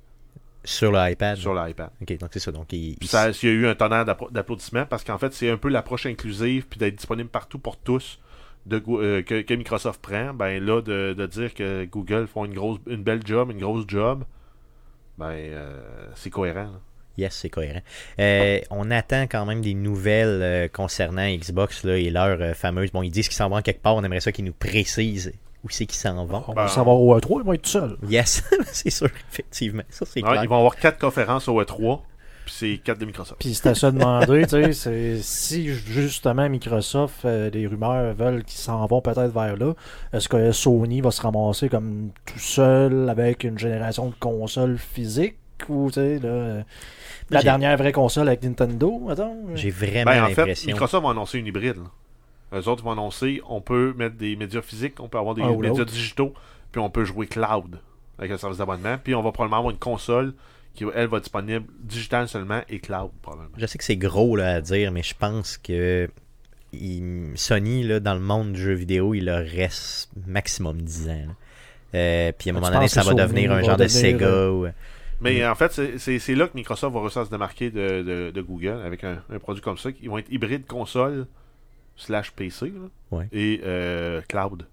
Sur l'iPad.
sur l'iPad.
OK, donc c'est ça. Donc, il,
Puis
il-
ça, il y a eu un tonnerre d'applaudissements parce qu'en fait, c'est un peu l'approche inclusive puis d'être disponible partout pour tous de, euh, que, que Microsoft prend. Ben là, de, de dire que Google font une grosse, une belle job, une grosse job, ben, euh, c'est cohérent. là.
Yes, c'est cohérent. Euh, on attend quand même des nouvelles euh, concernant Xbox là, et leur euh, fameuse. Bon, ils disent qu'ils s'en vont quelque part. On aimerait ça qu'ils nous précisent où c'est qu'ils s'en vont.
On va savoir au E3, ils vont être tout seuls.
Yes, c'est sûr, effectivement. Ça, c'est
Ouais, ils vont avoir quatre conférences au E3, puis c'est quatre de Microsoft.
Puis c'était à se demander, tu sais, c'est- si justement Microsoft, euh, les rumeurs veulent qu'ils s'en vont peut-être vers là, est-ce que Sony va se ramasser comme tout seul avec une génération de consoles physiques? Ou tu sais, là, euh, la dernière vraie console avec Nintendo, attends.
J'ai vraiment
Ben, en fait,
l'impression.
Microsoft va annoncer une hybride. là. Eux autres vont annoncer on peut mettre des médias physiques, on peut avoir des
ou
médias digitaux, puis on peut jouer cloud avec un service d'abonnement, puis on va probablement avoir une console qui, elle, va être disponible digital seulement et cloud, probablement.
Je sais que c'est gros là, à dire, mais je pense que il- Sony, là, dans le monde du jeu vidéo, il leur reste maximum 10 ans. Euh, puis à un
Tu
moment donné, ça va devenir un genre de
devenir,
Sega. ou-
Mais
Mm.
en fait, c'est- là que Microsoft va réussir à se démarquer de, de- de Google avec un, un produit comme ça. Ils vont être hybride console slash PC là,
Ouais.
et euh, cloud.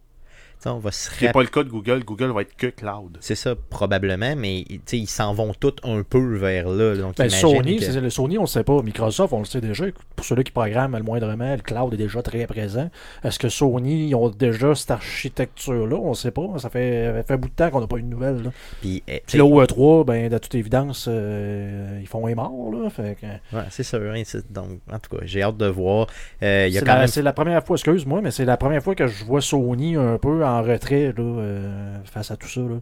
On va se
Ce qui n'est
rap-
pas le cas de Google. Google va être que cloud.
C'est ça, probablement, mais tu sais, ils s'en vont tous un peu vers là. Donc,
Ben, Sony,
que-
c'est- le Sony, on ne sait pas. Microsoft, on le sait déjà. Pour ceux-là qui programment le moindrement, le cloud est déjà très présent. Est-ce que Sony, ils ont déjà cette architecture-là? On ne sait pas. Ça fait, ça fait un bout de temps qu'on n'a pas eu de nouvelles. Là.
Puis, eh,
Puis là, au E3, ben, de toute évidence, euh, ils font un mort. Là. Fait que-
ouais, c'est hein, c'est- donc, en tout cas, j'ai hâte de voir. Euh,
la,
même
c'est la première fois, excuse-moi, mais c'est la première fois que je vois Sony un peu en retrait là, euh, face à tout ça. Là.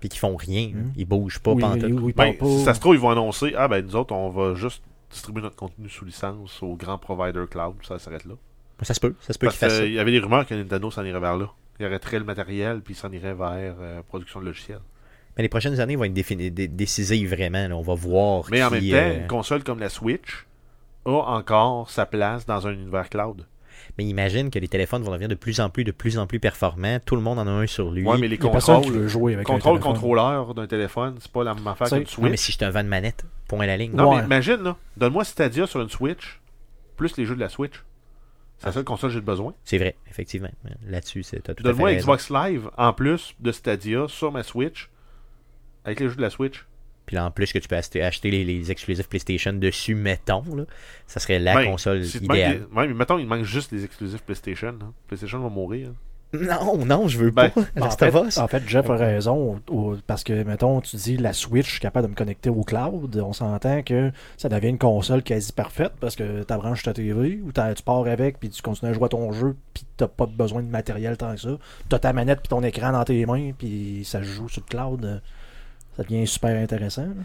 puis qui font rien. hein.
Mm.
Ils bougent pas
où ils
Ben,
parlent
si
pas.
ça se trouve, ils vont annoncer Ah, ben nous autres, on va juste distribuer notre contenu sous licence aux grands providers cloud. Ça s'arrête là.
Ça se peut, ça se peut qu'ils fassent ça.
qu'il y avait des rumeurs que Nintendo s'en irait vers là. Il arrêterait le matériel, puis il s'en irait vers euh, production de logiciels.
Mais les prochaines années vont être défini- dé- décisives vraiment. là. On va voir.
Mais en même temps,
euh,
une console comme la Switch a encore sa place dans un univers cloud.
Mais imagine que les téléphones vont devenir de plus en plus, de plus en plus performants. Tout le monde en a un sur lui.
Ouais, mais les contrôles,
jouer avec un
contrôle contrôleur d'un téléphone, c'est pas la même affaire qu'une
Ouais, mais
Switch.
si je te vends une manette, point à la ligne.
Non,
Ouais.
mais imagine, là, donne-moi Stadia sur une Switch, plus les jeux de la Switch. C'est la seule console que j'ai besoin.
C'est vrai, effectivement. Là-dessus, c'est tout à fait
Donne-moi
raison.
Xbox Live en plus de Stadia sur ma Switch avec les jeux de la Switch.
Puis là, en plus que tu peux acheter, acheter les, les exclusifs PlayStation dessus, mettons, là, ça serait la
Ben,
console
si te manque
idéale.
Ouais, mais mettons, il manque juste les exclusifs PlayStation. hein. PlayStation va mourir.
Non, non, je veux
Ben,
pas.
En fait, en Jeff a raison, au- au- parce que, mettons, tu dis la Switch, je suis capable de me connecter au cloud, on s'entend que ça devient une console quasi parfaite, parce que tu branches ta TV, ou t'as- tu pars avec, puis tu continues à jouer à ton jeu, puis t'as pas besoin de matériel tant que ça. T'as ta manette puis ton écran dans tes mains, puis ça se joue sur le cloud, euh, ça devient super intéressant. là.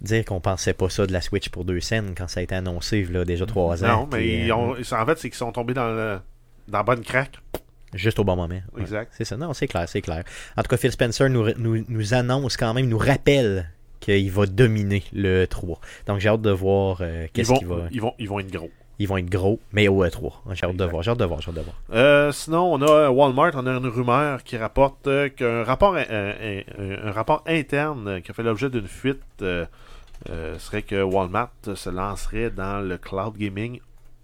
Dire qu'on pensait pas ça de la Switch pour deux scènes quand ça a été annoncé, là, déjà trois ans.
Non, mais
puis,
ils
euh,
ont- en fait, c'est qu'ils sont tombés dans, le, dans la bonne craque.
Juste au bon moment. Ouais,
Exact.
c'est ça. Non, c'est clair, c'est clair. En tout cas, Phil Spencer nous, nous, nous annonce quand même, nous rappelle qu'il va dominer le 3. Donc j'ai hâte de voir euh, qu'est-ce qu'il va.
ils, vont, ils vont être gros.
Ils vont être gros, mais au E3. J'ai hâte de voir, j'ai hâte de voir, j'ai hâte de voir.
Euh, sinon, on a Walmart, on a une rumeur qui rapporte euh, qu'un rapport, un, un- rapport interne euh, qui a fait l'objet d'une fuite euh, euh, serait que Walmart se lancerait dans le cloud gaming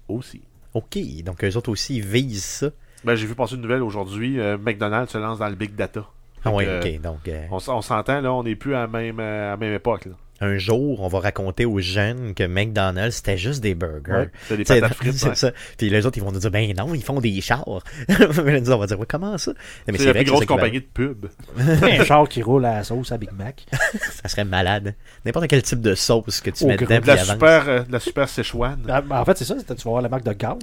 aussi.
Ok, donc eux autres aussi ils visent ça.
Ben, J'ai vu passer une nouvelle aujourd'hui, euh, McDonald's se lance dans le big data.
Ah
euh,
ok. Donc euh,
On, on s'entend, là, on n'est plus à la même, euh, à la même époque. Là.
Un jour, on va raconter aux jeunes que McDonald's c'était juste des burgers.
Ouais, c'est des patates frites.
c'est
ouais.
ça. Puis les autres, ils vont nous dire, ben non, ils font des chars. Mais nous, on va dire, ouais, comment ça? Mais
C'est la
vrai
plus grosse compagnie de pub.
un char qui roule à la sauce à Big Mac.
Ça serait malade. N'importe quel type de sauce que tu
Au
mets dedans.
De la super, euh, de la super Szechuan.
Ah, ben, en fait, c'est ça, c'était- tu vas voir la marque de gaz.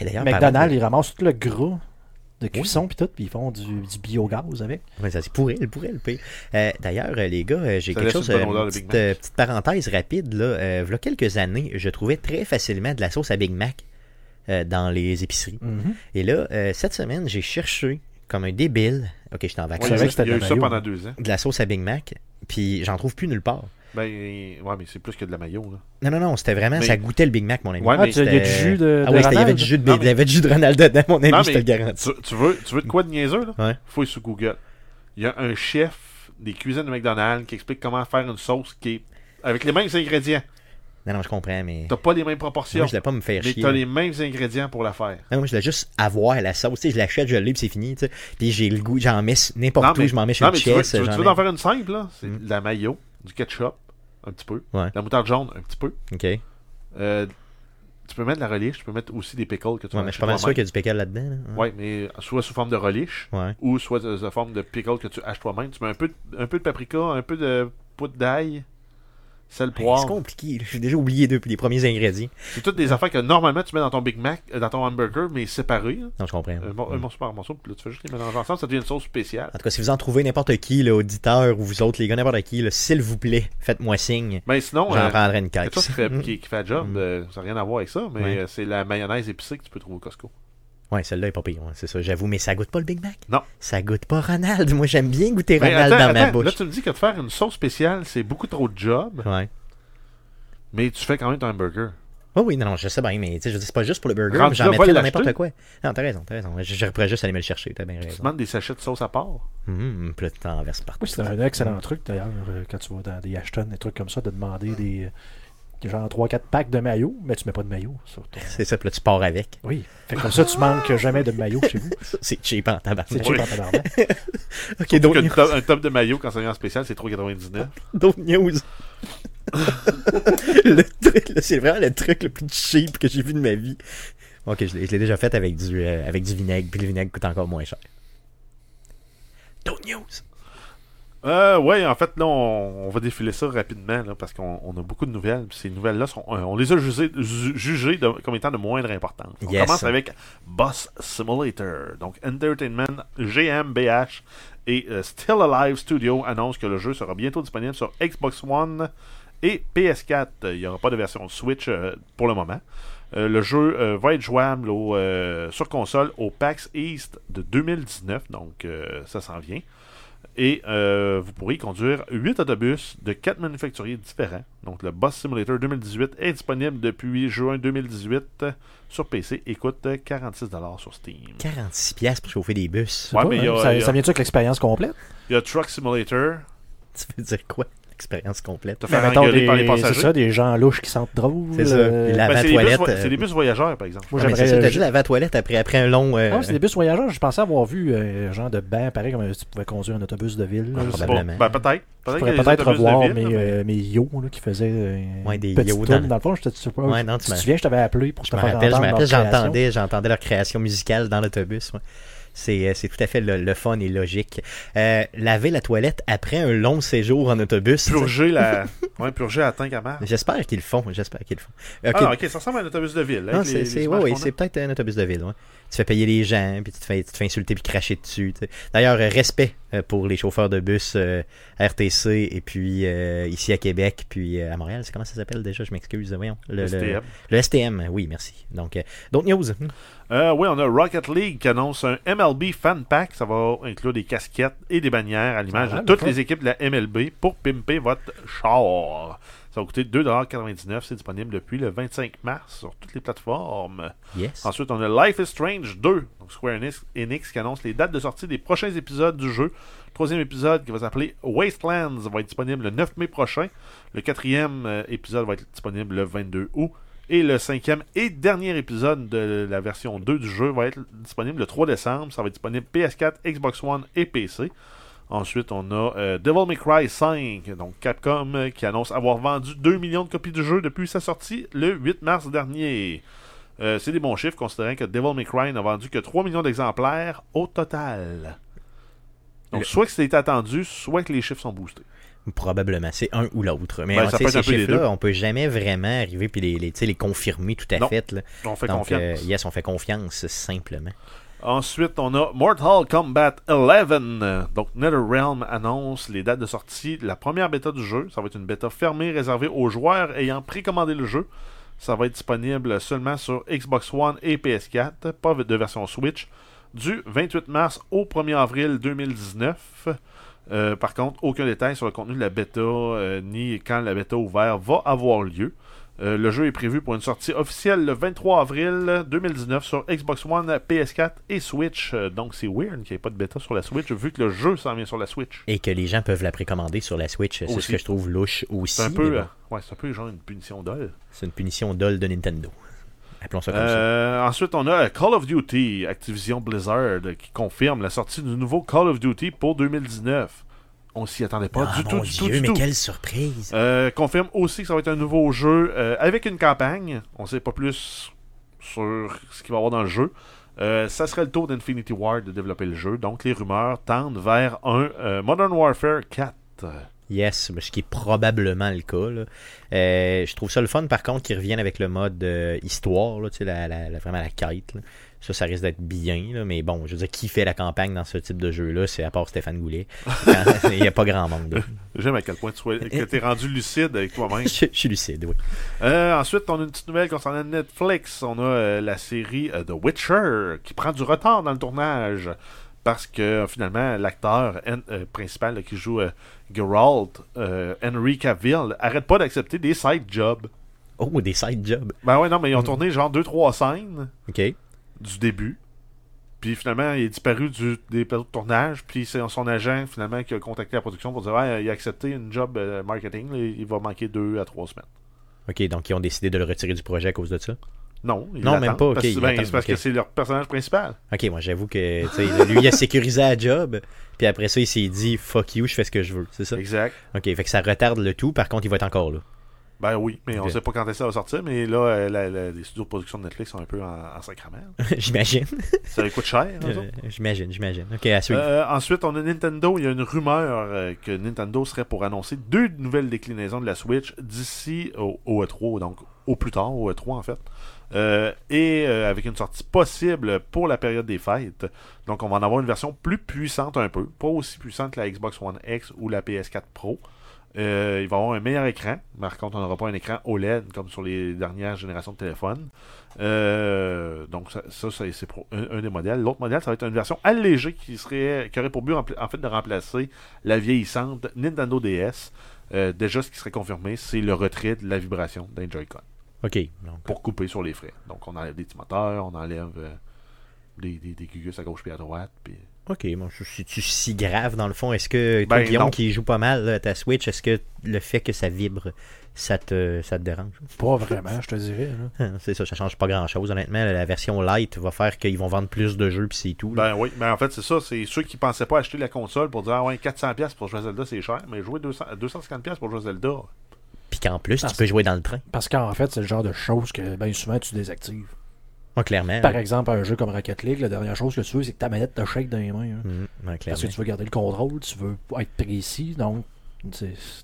Et d'ailleurs,
McDonald's, ils ramassent tout le gras de cuisson puis tout, puis ils font du, du biogaz avec.
Ouais, ça, c'est pourrait, le pourrait, le pire. Euh, D'ailleurs, euh, les gars, euh, j'ai quelque chose.
une
euh, petite, euh, petite parenthèse rapide. Là, euh, v'là quelques années, je trouvais très facilement de la sauce à Big Mac euh, dans les épiceries.
Mhm.
Et là, euh, cette semaine, j'ai cherché comme un débile. Ok, j'étais en vacances.
il y a
vrai
eu- il y a ça pendant deux ans.
de la sauce à Big Mac, puis j'en trouve plus nulle part.
Ben, ouais, mais c'est plus que de la mayo. Là.
Non, non, non, c'était vraiment,
Mais-
ça goûtait le Big Mac, mon ami.
Ouais,
Ah,
mais
tu- il y a du jus de,
Ah
de
c'était- il y avait du jus de,
Non,
il y avait du jus de Ronald dedans, mon ami,
Non,
je te le garantis.
Tu, tu veux, tu veux de quoi de niaiseux, là?
Ouais.
Fouille sur Google. Il y a un chef des cuisines de McDonald's qui explique comment faire une sauce qui est avec les mêmes ingrédients.
Non, non, je comprends, mais.
T'as pas les mêmes proportions,
Moi, je voulais pas me faire
mais
chier.
t'as les mêmes ingrédients pour la faire.
Non, moi, je voulais juste avoir la sauce. Tu sais, je l'achète, je l'ai, puis c'est fini. tu sais. Puis j'ai le goût, j'en mets n'importe où,
mais-
je m'en mets sur
Non,
le
mais tu veux,
chest.
tu veux- tu
j'en
veux
mets-
en faire une simple, là? C'est
Mm.
de la mayo, du ketchup, un petit peu.
Ouais.
La moutarde jaune, un petit peu.
Ok. Ouais,
Euh, tu peux mettre de la relish, tu peux mettre aussi des pickles que tu vas
mais je suis pas mal sûr qu'il y a du pickle là-dedans. là.
Ouais, mais soit sous forme de relish,
Ouais.
ou soit de, de forme de pickle que tu achètes toi-même. Tu mets un peu, de, un peu de paprika, un peu de poudre d'ail,
C'est
poivre.
compliqué. là. J'ai déjà oublié deux, les premiers ingrédients.
C'est toutes des affaires que normalement tu mets dans ton Big Mac, euh, dans ton hamburger, mais séparés. là.
Non, je comprends.
Un, mor- un morceau par morceau, puis là tu fais juste les mélanger ensemble, ça devient une sauce spéciale.
En tout cas, si vous en trouvez n'importe qui, là, auditeur ou vous autres, les gars, n'importe qui, s'il vous plaît, faites-moi signe.
Mais sinon,
J'en
euh,
prendrai une caisse.
chose qui fait, qui, qui fait job,
Mm.
euh, ça n'a rien à voir avec ça, mais
Ouais.
c'est la mayonnaise épicée que tu peux trouver au Costco.
Ouais, celle-là est pas pire, ouais, c'est ça, j'avoue, mais ça goûte pas le Big Mac?
Non.
Ça goûte pas Ronald. Moi, j'aime bien goûter
Mais
Ronald
attends,
dans ma
attends,
bouche.
là tu me dis que de faire une sauce spéciale, c'est beaucoup trop de job,
Ouais.
mais tu fais quand même ton hamburger.
Oh oui, non, non, je sais bien, mais tu sais, je dis c'est pas juste pour le burger,
Rendu
mais j'en
là,
mettrais dans
l'acheter.
n'importe quoi. Non, t'as raison, t'as raison. Je, je pourrais juste aller me le chercher, t'as bien
Tu
raison.
demandes des sachets de sauce à part?
Hum, puis là, t'en verses partout.
Oui, c'est un excellent truc d'ailleurs, euh, quand tu vas dans des Ashton, des trucs comme ça, de demander des genre 3-4 packs de maillot, mais tu mets pas de maillot sur ton.
C'est ça, puis là, tu pars avec.
Oui. Fait comme ça, tu manques jamais de maillot chez vous.
C'est cheap en tabac.
C'est
Oui.
cheap en tabarnak.
Ok,
top- un top de maillot quand ça vient en spécial, c'est 3,99.
D'autres news. le truc, là, c'est vraiment le truc le plus cheap que j'ai vu de ma vie. Ok, je l'ai je l'ai déjà fait avec du, euh, avec du vinaigre, puis le vinaigre coûte encore moins cher. D'autres news.
Euh, ouais, en fait, là, on, on va défiler ça rapidement, là, parce qu'on on a beaucoup de nouvelles. Ces nouvelles-là, sont, euh, on les a jugées, ju- jugées de- comme étant de moindre importance. On
Yes.
commence avec Boss Simulator. Donc, Entertainment, GmbH et euh, Still Alive Studio annoncent que le jeu sera bientôt disponible sur Xbox One et PS4. Il n'y aura pas de version Switch euh, pour le moment. Euh, le jeu euh, va être jouable au, euh, sur console au PAX East de 2019, donc ça s'en vient. Et euh, vous pourrez conduire 8 autobus de 4 manufacturiers différents. Donc le Boss Simulator 2018 est disponible depuis juin 2018 euh, sur PC et coûte euh, 46$ sur Steam.
46 pièces pour chauffer des bus.
Ouais,
Pas,
mais il y
hein?
a-
ça,
il y a-
ça vient-tu avec l'expérience complète?
Il y a Truck Simulator.
Tu veux dire quoi? Expérience complète.
Te faire
Ben, mettons,
engueuler par les
des-
passagers.
C'est ça, des gens louches qui sentent drôle.
C'est ça.
euh,
Ben, c'est, des vo-
euh,
des bus voyageurs, par exemple.
Moi,
Ah,
j'aimerais-
ça, t'as dit la toilette après, après un long. euh,
Ah, c'est des bus voyageurs. Je pensais avoir vu euh, un genre de banc, pareil comme euh, tu pouvais conduire un autobus de ville.
Ah,
Je sais pas.
probablement.
Ben, peut-être.
Je
Peut-être
pourrais
des
peut-être revoir
ville,
mes,
mais-
euh, mes yo là, qui faisaient euh,
Ouais, des yo dans-
dans... le fond. Je te, tu sais pas,
Ouais, non, tu
te souviens, je t'avais appelé pour
Je
te faire
rappelle, je me rappelle, j'entendais, j'entendais leur création musicale dans l'autobus. ouais. C'est, euh, c'est tout à fait le, le fun et logique. Euh, laver la toilette après un long séjour en autobus.
Purger la. Ouais, purger la tank à marre.
J'espère qu'ils le font. J'espère qu'ils le font.
Ah, non, ok, ça ressemble à un autobus de ville.
Non,
avec
c'est, c'est, ouais, c'est peut-être un autobus de ville. ouais. Tu fais payer les gens, puis tu te fais, tu te fais insulter puis cracher dessus. tu sais. D'ailleurs, respect pour les chauffeurs de bus euh, RTC et puis euh, ici à Québec, puis euh, à Montréal. C'est comment ça s'appelle déjà? Je m'excuse. Voyons. Le,
STM.
le STM, oui, merci. Donc, euh, d'autres news?
Euh, oui, on a Rocket League qui annonce un MLB Fan Pack. Ça va inclure des casquettes et des bannières à l'image
Ah,
de toutes les équipes de la MLB pour pimper votre char. Ça va coûter 2,99$. C'est disponible depuis le 25 mars sur toutes les plateformes.
Yes.
Ensuite, on a Life is Strange 2. Donc Square Enix, Enix qui annonce les dates de sortie des prochains épisodes du jeu. Le troisième épisode qui va s'appeler Wastelands va être disponible le 9 mai prochain. Le quatrième euh, épisode va être disponible le 22 août. Et le cinquième et dernier épisode de la version 2 du jeu va être disponible le 3 décembre. Ça va être disponible PS4, Xbox One et PC. Ensuite, on a euh, Devil May Cry 5, donc Capcom euh, qui annonce avoir vendu 2 millions de copies du jeu depuis sa sortie le 8 mars dernier. Euh, c'est des bons chiffres considérant que Devil May Cry n'a vendu que 3 millions d'exemplaires au total. Donc,
Le-
soit que c'était attendu, soit que les chiffres sont boostés.
Probablement, c'est un ou l'autre. Mais
Ben,
on
ça peut
ces chiffres-là, on peut jamais vraiment arriver puis les, confirmer tout à
Non.
fait. là.
On fait
Donc,
confiance.
yes, on fait confiance simplement.
Ensuite, on a Mortal Kombat 11. Donc, NetherRealm annonce les dates de sortie de la première bêta du jeu. Ça va être une bêta fermée réservée aux joueurs ayant précommandé le jeu. Ça va être disponible seulement sur Xbox One et PS4, pas de version Switch, du 28 mars au 1er avril 2019. Euh, par contre, aucun détail sur le contenu de la bêta euh, ni quand la bêta ouverte va avoir lieu. Euh, le jeu est prévu pour une sortie officielle le 23 avril 2019 sur Xbox One, PS4 et Switch. Euh, donc c'est weird qu'il n'y ait pas de bêta sur la Switch vu que le jeu s'en vient sur la Switch.
Et que les gens peuvent la précommander sur la Switch. C'est ce que je trouve louche aussi.
C'est un peu,
bon,
euh, ouais, c'est un peu genre une punition d'ol.
c'est une punition dol de Nintendo. Appelons ça comme ça.
Ensuite, on a Call of Duty, Activision Blizzard, qui confirme la sortie du nouveau Call of Duty pour 2019. On s'y attendait pas
Ah,
du
mon
tout, du tout, du
mais
tout.
quelle surprise.
Euh, confirme aussi que ça va être un nouveau jeu euh, avec une campagne. On sait pas plus sur ce qu'il va y avoir dans le jeu. Euh, ça serait le tour d'Infinity Ward de développer le jeu. Donc les rumeurs tendent vers un euh, Modern Warfare 4.
Yes, ce qui est probablement le cas. là. Euh, je trouve ça le fun, par contre, qu'ils reviennent avec le mode euh, histoire, là, tu sais, la, la- la- vraiment la quête. là. Ça, ça risque d'être bien, là, mais bon, je veux dire, qui fait la campagne dans ce type de jeu-là, c'est à part Stéphane Goulet. Il n'y a pas grand monde.
J'aime à quel point tu sois, que t'es rendu lucide avec toi-même.
Je, je suis lucide, oui.
Euh, ensuite, on a une petite nouvelle concernant Netflix. On a euh, la série euh, The Witcher qui prend du retard dans le tournage parce que finalement l'acteur euh, principal là, qui joue euh, Geralt, euh, Henry Cavill, arrête pas d'accepter des side jobs.
Oh, des side jobs.
Ben ouais, non, mais ils ont
Mm.
tourné genre 2-3 scènes
OK.
Du début. Puis finalement, il est disparu du, des plateaux de tournage. Puis c'est son agent finalement qui a contacté la production pour dire ouais, il a accepté une job euh, marketing. là, il va manquer 2 à 3 semaines.
OK, donc ils ont décidé de le retirer du projet à cause de ça?
Non, ils
Non, même pas, ok,
parce, ben, c'est parce que c'est leur personnage principal.
OK, moi j'avoue que lui il a sécurisé la job, puis après ça il s'est dit fuck you, je fais ce que je veux, c'est ça?
Exact.
OK, fait que ça retarde le tout, par contre il va être encore là.
Ben oui, mais on
Ok.
sait pas quand est-ce ça va sortir, mais là, euh, la- la- les studios de production de Netflix sont un peu en, en sacrament.
j'imagine.
Ça coûte cher. eux
Euh, j'imagine, j'imagine. OK, à suivre.
Euh, ensuite, on a Nintendo. Il y a une rumeur euh, que Nintendo serait pour annoncer deux nouvelles déclinaisons de la Switch d'ici au, au E3, donc au plus tard, au E3 en fait. Et avec une sortie possible pour la période des fêtes. Donc on va en avoir une version plus puissante un peu, pas aussi puissante que la Xbox One X ou la PS4 Pro. Euh, il va avoir un meilleur écran. Par contre, on n'aura pas un écran OLED comme sur les dernières générations de téléphones. Euh, donc ça, ça, ça, c'est pour un, un des modèles. L'autre modèle, ça va être une version allégée qui serait qui aurait pour but en, en fait de remplacer la vieillissante Nintendo DS. Euh, déjà, ce qui serait confirmé, c'est le retrait de la vibration d'un Joy-Con
OK, donc
pour couper sur les frais. Donc on enlève des petits moteurs, on enlève euh, des, des, des gugus à gauche puis à droite. Puis...
OK, bon, c'est-tu si grave dans le fond? Est-ce que toi,
Ben,
Guillaume,
non.
qui joue pas mal là, à ta Switch, est-ce que le fait que ça vibre, ça te, ça te dérange?
Pas vraiment, je te dirais.
Hein, C'est ça, ça change pas grand-chose. Honnêtement, la version light va faire qu'ils vont vendre plus de jeux, puis c'est tout. là.
Ben oui, mais en fait, c'est ça. C'est ceux qui pensaient pas acheter la console pour dire Ah ouais, 400$ pour jouer à Zelda, c'est cher. Mais jouer 200, 250$ pour jouer à Zelda.
Puis qu'en plus, tu peux jouer dans le train.
Parce qu'en fait, c'est le genre de choses que bien souvent tu désactives.
Clairement.
Par exemple, un jeu comme Rocket League, la dernière chose que tu veux, c'est que ta manette te shake dans les mains. hein.
Ouais,
Parce que tu veux garder le contrôle, tu veux être précis, donc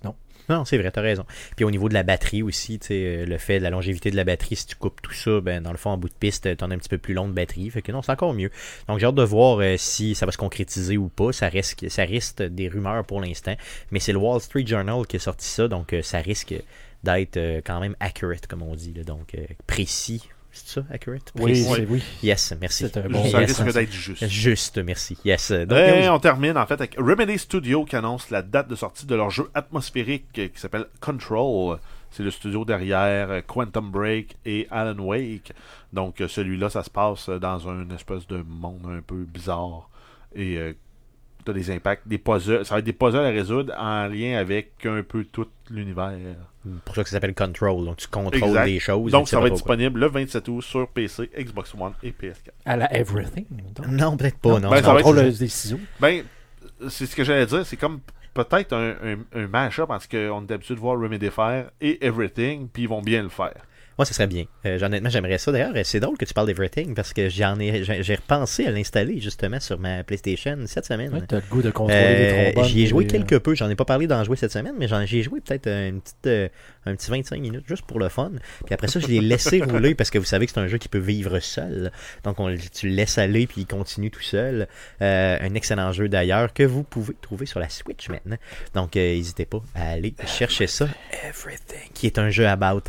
non.
Non, c'est vrai, t'as raison. Puis au niveau de la batterie aussi, euh, le fait de la longévité de la batterie, si tu coupes tout ça, ben dans le fond, en bout de piste, t'en as un petit peu plus long de batterie. Fait que non, c'est encore mieux. Donc j'ai hâte de voir euh, si ça va se concrétiser ou pas. Ça risque, ça risque des rumeurs pour l'instant. Mais c'est le Wall Street Journal qui a sorti ça, donc euh, ça risque d'être euh, quand même accurate, comme on dit. là. donc précis. C'est ça, accurate?
Oui,
Précis.
c'est oui.
Yes, merci.
C'est un bon-
ça
Yes.
risque d'être juste.
Juste, merci. Yes. Donc,
Et on termine en fait avec Remedy Studio qui annonce la date de sortie de leur jeu atmosphérique euh, qui s'appelle Control. C'est le studio derrière euh, Quantum Break et Alan Wake. Donc euh, celui-là, ça se passe dans un espèce de monde un peu bizarre. Et euh, t'as des impacts, des puzzles. Ça va être des puzzles à résoudre en lien avec un peu tout l'univers.
pour ça que ça s'appelle Control. Donc tu contrôles
Exact.
des choses.
Donc ça va être disponible le 27 août sur PC, Xbox One et PS4.
À la Everything. donc.
Non, peut-être pas. Non,
Ben,
Tu
ça va être-
contrôles des ciseaux.
Ben, c'est ce que j'allais dire. C'est comme peut-être un, un, un mash-up parce qu'on est habitué de voir Remedy faire et Everything, puis ils vont bien le faire.
Moi, ce serait bien. Euh, honnêtement, j'aimerais ça. D'ailleurs, euh, c'est drôle que tu parles d'Everything parce que j'en ai, j'ai repensé à l'installer justement sur ma PlayStation cette semaine.
Ouais, T'as le goût de contrôler
Euh,
des trombones.
J'y ai joué
et, euh,
quelque peu. J'en ai pas parlé d'en jouer cette semaine, mais j'en- j'y ai joué peut-être euh, une petite, euh, un petit 25 minutes juste pour le fun. Puis après ça, je l'ai laissé rouler parce que vous savez que c'est un jeu qui peut vivre seul. Donc on, tu le laisses aller puis il continue tout seul. Euh, un excellent jeu d'ailleurs que vous pouvez trouver sur la Switch maintenant. Donc euh, n'hésitez pas à aller chercher ça. Everything, qui est un jeu about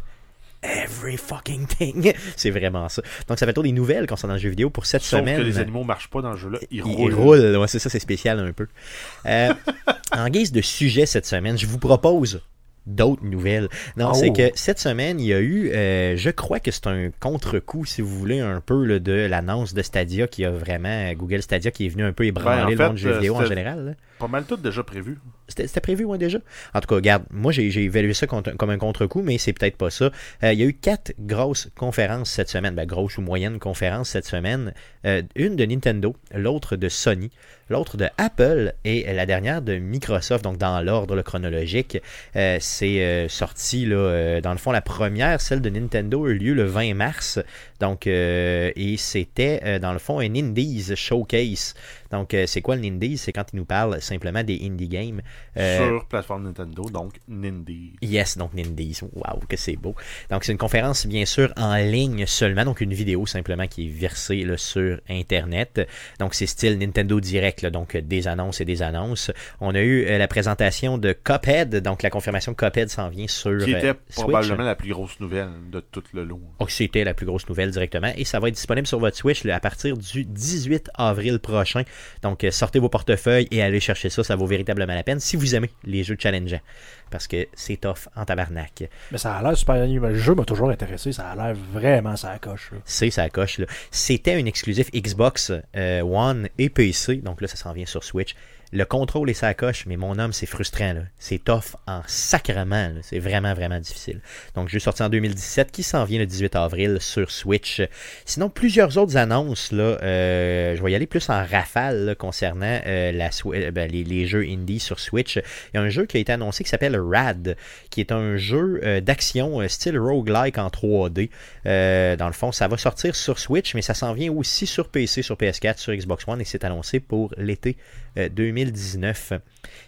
every fucking thing. C'est vraiment ça. Donc ça fait le tour des nouvelles concernant le jeu vidéo pour cette
Sauf
semaine.
que les animaux marchent pas dans le jeu-là. Ils
Il
roulent.
roule, ouais, c'est ça, c'est spécial un peu. Euh, en guise de sujet cette semaine, je vous propose d'autres nouvelles. Non,
Oh.
c'est que cette semaine, il y a eu, euh, je crois que c'est un contre-coup, si vous voulez, un peu là, de l'annonce de Stadia qui a vraiment, Google Stadia qui est venu un peu ébranler
Ben, en
le monde du jeu
euh,
vidéo en général. là.
Pas mal tout déjà prévu.
C'était prévu, moi, déjà? En tout cas, regarde, moi, j'ai évalué ça comme un contre-coup, mais c'est peut-être pas ça. Euh, il y a eu quatre grosses conférences cette semaine, ben, grosses ou moyennes conférences cette semaine. Euh, une de Nintendo, l'autre de Sony, l'autre de Apple et la dernière de Microsoft, donc dans l'ordre chronologique. Euh, c'est sorti, là, dans le fond, la première, celle de Nintendo, a eu lieu le 20 mars. Donc, et c'était, dans le fond, un Indies Showcase. Donc, c'est quoi le Indies? C'est quand ils nous parlent simplement des indie games. Euh,
Sur plateforme Nintendo, donc Nindy.
Yes, donc Nindies. Waouh, que c'est beau. Donc, c'est une conférence, bien sûr, en ligne seulement. Donc, une vidéo simplement qui est versée là, sur Internet. Donc, c'est style Nintendo Direct. là, donc, euh, des annonces et des annonces. On a eu euh, la présentation de Cuphead. Donc, la confirmation que Cuphead s'en vient sur
Qui
euh,
était
Switch.
probablement la plus grosse nouvelle de tout le lot.
Donc, c'était la plus grosse nouvelle directement. Et ça va être disponible sur votre Switch là, à partir du 18 avril prochain. Donc, euh, sortez vos portefeuilles et allez chercher ça. Ça vaut véritablement la peine si vous aimez les jeux challengeants. Parce que c'est tough en tabarnak.
Mais ça a l'air super animé. Le jeu m'a toujours intéressé. Ça a l'air vraiment ça coche.
C'est sa coche. C'était un exclusif Xbox euh, One et PC. Donc là, ça s'en vient sur Switch. Le contrôle est sa coche, mais mon homme, c'est frustrant. C'est tough en sacrement. C'est vraiment, vraiment difficile. Donc, jeu sorti en 2017 qui s'en vient le 18 avril sur Switch. Sinon, plusieurs autres annonces. Là, euh, je vais y aller plus en rafale concernant euh, euh, ben, les, jeux indie sur Switch. Il y a un jeu qui a été annoncé qui s'appelle Rad, qui est un jeu euh, d'action style roguelike en 3D. Euh, dans le fond, ça va sortir sur Switch, mais ça s'en vient aussi sur PC, sur PS4, sur Xbox One et c'est annoncé pour l'été euh, 2019.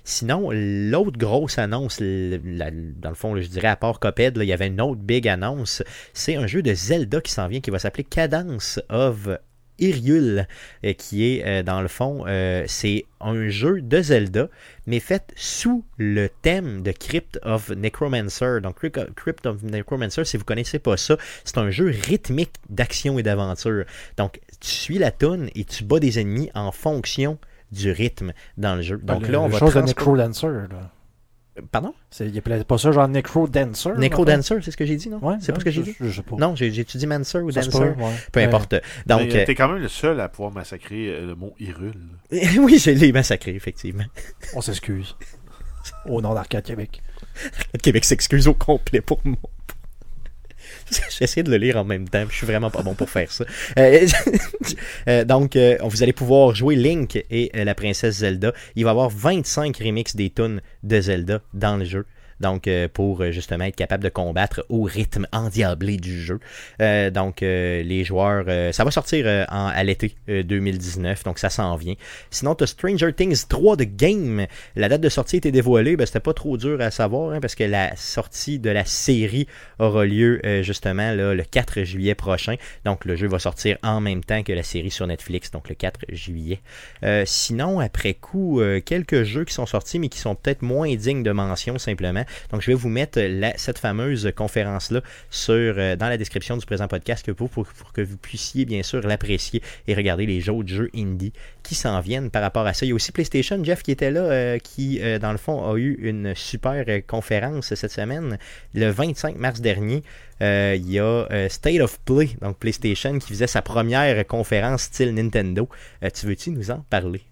Sinon, l'autre grosse annonce, dans le fond, je dirais à part là, il y avait une autre big annonce. C'est un jeu de Zelda qui s'en vient qui va s'appeler Cadence of Hyrule, euh, qui est euh, dans le fond, euh, c'est un jeu de Zelda, mais fait sous le thème de Crypt of Necromancer. Donc, Crypt Crypt of Necromancer, si vous connaissez pas ça, c'est un jeu rythmique d'action et d'aventure. Donc, tu suis la toune et tu bats des ennemis en fonction du rythme dans le jeu. Donc
Le-
là, on va
chose de
transpor-
Necrodancer. Là.
Pardon?
C'est, il appelait pas ça genre Necrodancer.
Necrodancer, c'est ce que j'ai dit, non?
Ouais,
c'est pas ce que j'ai
je-
dit?
Je, sais pas.
Non, j'ai dit Mancer ou
Ça
Dancer?
peut, ouais.
Peu
Ouais.
importe. Donc,
Mais, euh, t'es quand même le seul à pouvoir massacrer euh, le mot Hyrule.
euh, oui, je l'ai massacré, effectivement.
On s'excuse. Au nom d'Arcade Québec.
Québec s'excuse au complet pour moi. J'essaie de le lire en même temps, je suis vraiment pas bon pour faire ça. Euh, euh, donc, euh, vous allez pouvoir jouer Link et la princesse Zelda. Il va y avoir 25 remixes des tunes de Zelda dans le jeu. Donc, euh, pour euh, justement être capable de combattre au rythme endiablé du jeu. Euh, donc, les joueurs, ça va sortir en- à l'été euh, 2019, donc ça s'en vient. Sinon, tu Stranger Things 3 de Game. La date de sortie été dévoilée, ben, c'était pas trop dur à savoir, hein, parce que la sortie de la série aura lieu euh, justement là, le 4 juillet prochain. Donc, le jeu va sortir en même temps que la série sur Netflix, donc le 4 juillet. Euh, sinon, après coup, euh, quelques jeux qui sont sortis, mais qui sont peut-être moins dignes de mention simplement. Donc, je vais vous mettre cette fameuse conférence-là euh, dans la description du présent podcast pour, que vous puissiez bien sûr l'apprécier et regarder les autres jeux indie qui s'en viennent par rapport à ça. Il y a aussi PlayStation, Jeff, qui était là, euh, qui, euh, dans le fond, a eu une super conférence cette semaine. Le 25 mars dernier, il y a State of Play, donc PlayStation, qui faisait sa première conférence style Nintendo. Tu veux-tu nous en parler?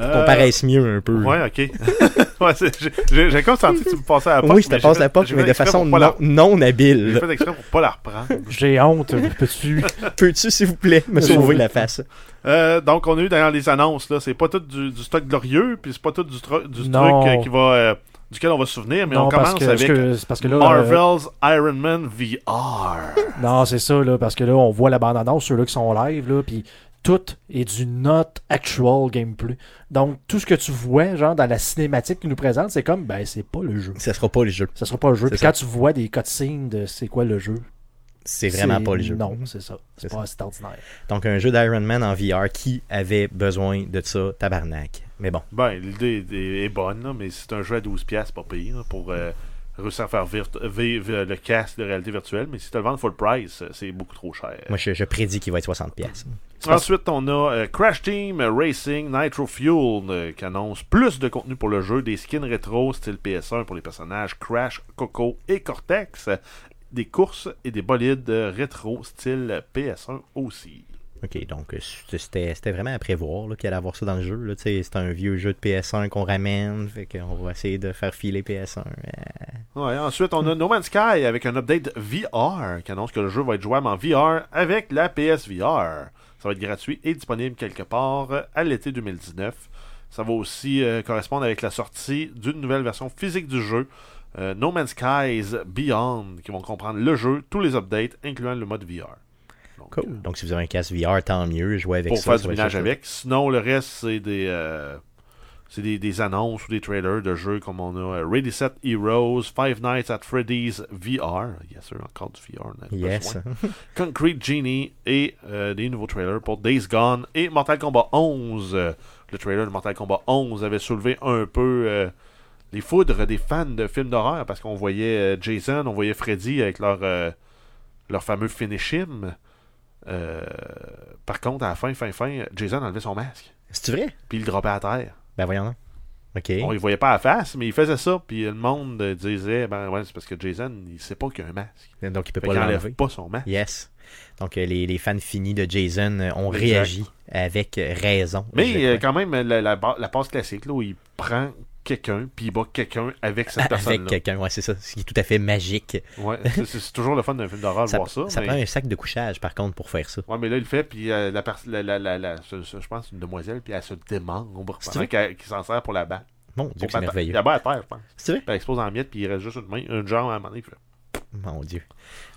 Pour qu'on
Euh,
paraisse mieux un peu.
Ouais, ok. ouais, j'ai- j'ai j'ai comme senti que tu me passais à la porte.
oui, je te
j'ai
passe
fait-
la porte,
j'ai
mais de façon
la-
non, non
J'ai
habile.
fait exprès pour pas la reprendre.
J'ai honte. Peux-tu?
Peux-tu, s'il vous plaît, me sauver la face?
Euh, donc, on a eu d'ailleurs les annonces. là. C'est pas tout du, du stock glorieux, puis c'est pas tout du, tro- du
Non.
truc euh, qui va, euh, duquel on va se souvenir, mais
non,
on
parce
commence
que,
avec
que- c'est parce que là. euh,
Marvel's Iron Man VR.
non, c'est ça, là. Parce que là, on voit la bande-annonce, ceux-là qui sont live, là. Puis tout est du not actual gameplay. Donc, tout ce que tu vois, genre, dans la cinématique qu'ils nous présente, c'est comme, ben, c'est pas le jeu.
Ça sera pas le jeu.
Ça sera pas le jeu. Puis
ça.
quand tu vois des cutscenes de c'est quoi le jeu,
C'est vraiment pas le jeu.
Non, c'est ça. C'est pas c'est ordinaire.
Donc, un jeu d'Iron Man en VR qui avait besoin de ça, tabarnak. Mais bon.
Ben, l'idée est- bonne, là, mais c'est un jeu à 12$, piastres, pas pire, là, pour euh, réussir à faire vivre le casque de réalité virtuelle. Mais si tu le vends full price, c'est beaucoup trop cher.
Moi, je, je prédis qu'il va être 60$.
Ensuite, on a euh, Crash Team Racing Nitro Fuel euh, qui annonce plus de contenu pour le jeu, des skins rétro style PS1 pour les personnages Crash, Coco et Cortex, des courses et des bolides rétro style PS1 aussi.
Ok, donc euh, c'était vraiment à prévoir qu'il allait avoir ça dans le jeu. C'est un vieux jeu de PS1 qu'on ramène, fait qu'on va essayer de faire filer PS1. euh,
Ouais, ensuite, on a No Man's Sky avec un update VR qui annonce que le jeu va être jouable en VR avec la PSVR. Ça va être gratuit et disponible quelque part euh, à l'été 2019. Ça va aussi euh, correspondre avec la sortie d'une nouvelle version physique du jeu, euh, No Man's Skies Beyond, qui vont comprendre le jeu, tous les updates, incluant le mode VR. Donc,
Cool.
euh,
Donc si vous avez un casque VR, tant mieux, jouez avec
pour
ça.
faire
ça
du ménage avec. Sinon, le reste, c'est des, c'est des, des annonces ou des trailers de jeux comme on a euh, Ready Set Heroes, Five Nights at Freddy's VR. Yes, sir, encore du VR. on a
Yes.
Concrete Genie et euh, des nouveaux trailers pour Days Gone et Mortal Kombat 11. Euh, le trailer de Mortal Kombat 11 avait soulevé un peu euh, les foudres des fans de films d'horreur parce qu'on voyait Jason, on voyait Freddy avec leur, euh, leur fameux finish him. Par contre, à la fin, fin, fin, Jason enlevait son masque.
C'est vrai?
Puis il le droppait à terre.
Ben voyons. donc. Ok.
On ne voyait pas la face, mais il faisait ça. Puis le monde disait ben ouais, c'est parce que Jason, il sait pas qu'il y a un masque.
Donc il peut
Fait
pas l'enlever.
pas son masque.
Yes. Donc euh, les, les fans finis de Jason euh, ont
Exact.
réagi avec raison.
Mais euh, quand même, la, la passe classique, là, où il prend quelqu'un, puis il bat quelqu'un avec cette
avec
personne-là.
quelqu'un, ouais, c'est ça. Ce qui est tout à fait magique.
Ouais, c'est- toujours le fun d'un film d'horreur de voir ça.
ça
mais...
prend un sac de couchage, par contre, pour faire ça.
Ouais, mais là, il le fait, puis euh, la, la, la, la, je pense, une demoiselle, puis elle se démembre
C'est
pendant
vrai?
qu'elle qu'il s'en sert pour la battre.
Mon Dieu, c'est merveilleux.
Il la bat à terre, je pense.
C'est vrai?
Elle explose en miettes, puis il reste juste une main, une jambe à un moment donné,
Mon Dieu.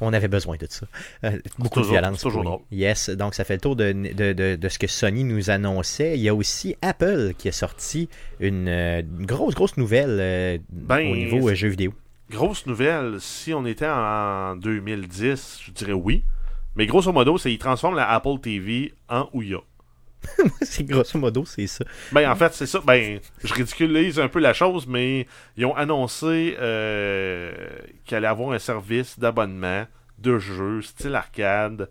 On avait besoin de ça. Euh, beaucoup
toujours-
de violence.
toujours drôle.
Yes, donc ça fait le tour de, de, de, de ce que Sony nous annonçait. Il y a aussi Apple qui a sorti une, euh, une grosse, grosse nouvelle euh,
Ben,
au niveau euh, jeux vidéo.
Grosse nouvelle, si on était en 2010, je dirais oui. Mais grosso modo, c'est qu'ils transforment la Apple TV en Ouya.
c'est grosso modo, c'est ça.
Ben, en fait, c'est ça. Ben, je ridiculise un peu la chose, mais ils ont annoncé euh, qu'il allait avoir un service d'abonnement de jeux style arcade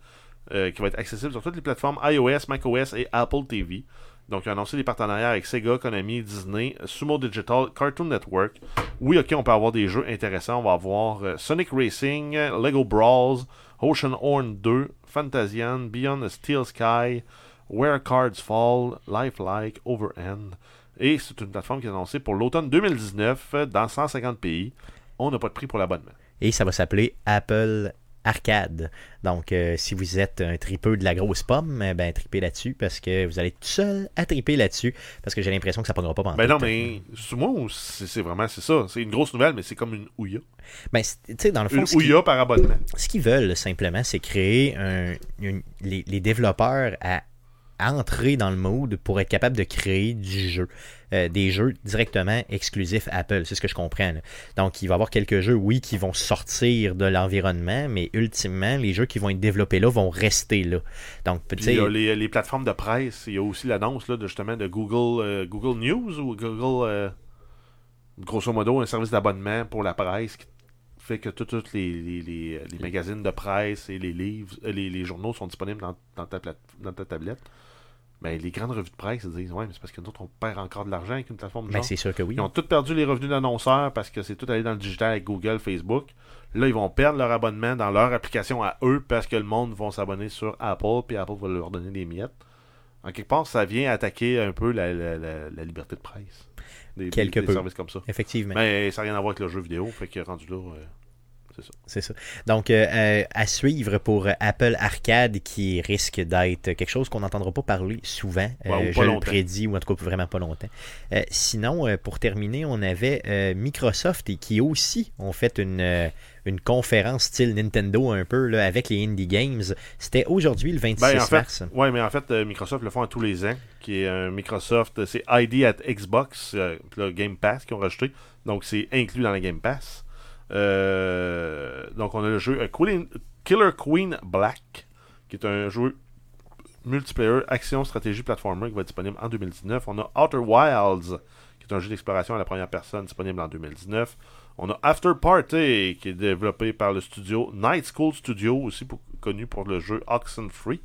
euh, qui va être accessible sur toutes les plateformes iOS, macOS et Apple TV. Donc, ils ont annoncé des partenariats avec Sega, Konami, Disney, Sumo Digital, Cartoon Network. Oui, ok, on peut avoir des jeux intéressants. On va avoir euh, Sonic Racing, Lego Brawls, Ocean Horn 2, Fantasian, Beyond the Steel Sky, Where Cards Fall, Lifelike, Overend. Et c'est une plateforme qui est annoncée pour l'automne 2019 euh, dans 150 pays. On n'a pas de prix pour l'abonnement.
Et ça va s'appeler Apple Arcade. Donc, euh, si vous êtes un tripeux de la grosse pomme, eh ben tripez là-dessus parce que vous allez être tout seul à triper là-dessus parce que j'ai l'impression que ça ne pas pendant
Ben non, mais moi c'est vraiment c'est ça. C'est une grosse nouvelle, mais c'est comme une Ouya.
Ben, tu sais, dans le fond,
Une Ouya par abonnement.
ce qu'ils veulent simplement, c'est créer un, une- les, les développeurs à entrer dans le mode pour être capable de créer du jeu. Euh, des jeux directement exclusifs Apple, c'est ce que je comprends. là. Donc, il va y avoir quelques jeux, oui, qui vont sortir de l'environnement, mais ultimement, les jeux qui vont être développés là vont rester là. Donc, tu
Puis
sais,
il y a les, les plateformes de presse. Il y a aussi l'annonce là, de, justement de Google, euh, Google News ou Google, euh, grosso modo, un service d'abonnement pour la presse qui fait que tous les, les, les- les magazines de presse et les livres, les, les journaux sont disponibles dans, dans ta, plate- dans ta tablette. Mais les grandes revues de presse disent Ouais, mais c'est parce que nous autres, on perd encore de l'argent avec une plateforme de
ben,
genre.
c'est sûr que oui.
Ils ont tous perdu les revenus d'annonceurs parce que c'est tout allé dans le digital avec Google, Facebook. Là, ils vont perdre leur abonnement dans leur application à eux parce que le monde va s'abonner sur Apple, puis Apple va leur donner des miettes. En quelque part, ça vient attaquer un peu la, la- la- la liberté de presse. Des, des-
Quelque
des
peu.
services comme ça.
Effectivement.
Mais ça n'a rien à voir avec le jeu vidéo, fait que rendu là, euh, c'est ça.
Donc, euh, euh, à suivre pour euh, Apple Arcade, qui risque d'être quelque chose qu'on n'entendra pas parler souvent. Euh,
ou pas
je le
longtemps.
prédis, ou en tout cas vraiment pas longtemps. Euh, sinon, euh, pour terminer, on avait euh, Microsoft et qui aussi ont fait une, euh, une conférence style Nintendo un peu là, avec les Indie Games. C'était aujourd'hui, le 26
Ben, en fait,
mars.
ouais, mais en fait, euh, Microsoft le font à tous les ans, qui est Microsoft, euh, c'est ID at Xbox, euh, le Game Pass qu'ils ont rajouté, donc c'est inclus dans le Game Pass. Euh, donc on a le jeu euh, Killer Queen Black, qui est un jeu multiplayer action stratégie platformer qui va être disponible en 2019. On a Outer Wilds, qui est un jeu d'exploration à la première personne disponible en 2019. On a After Party, qui est développé par le studio Night School Studio, aussi connu pour le jeu Oxenfree.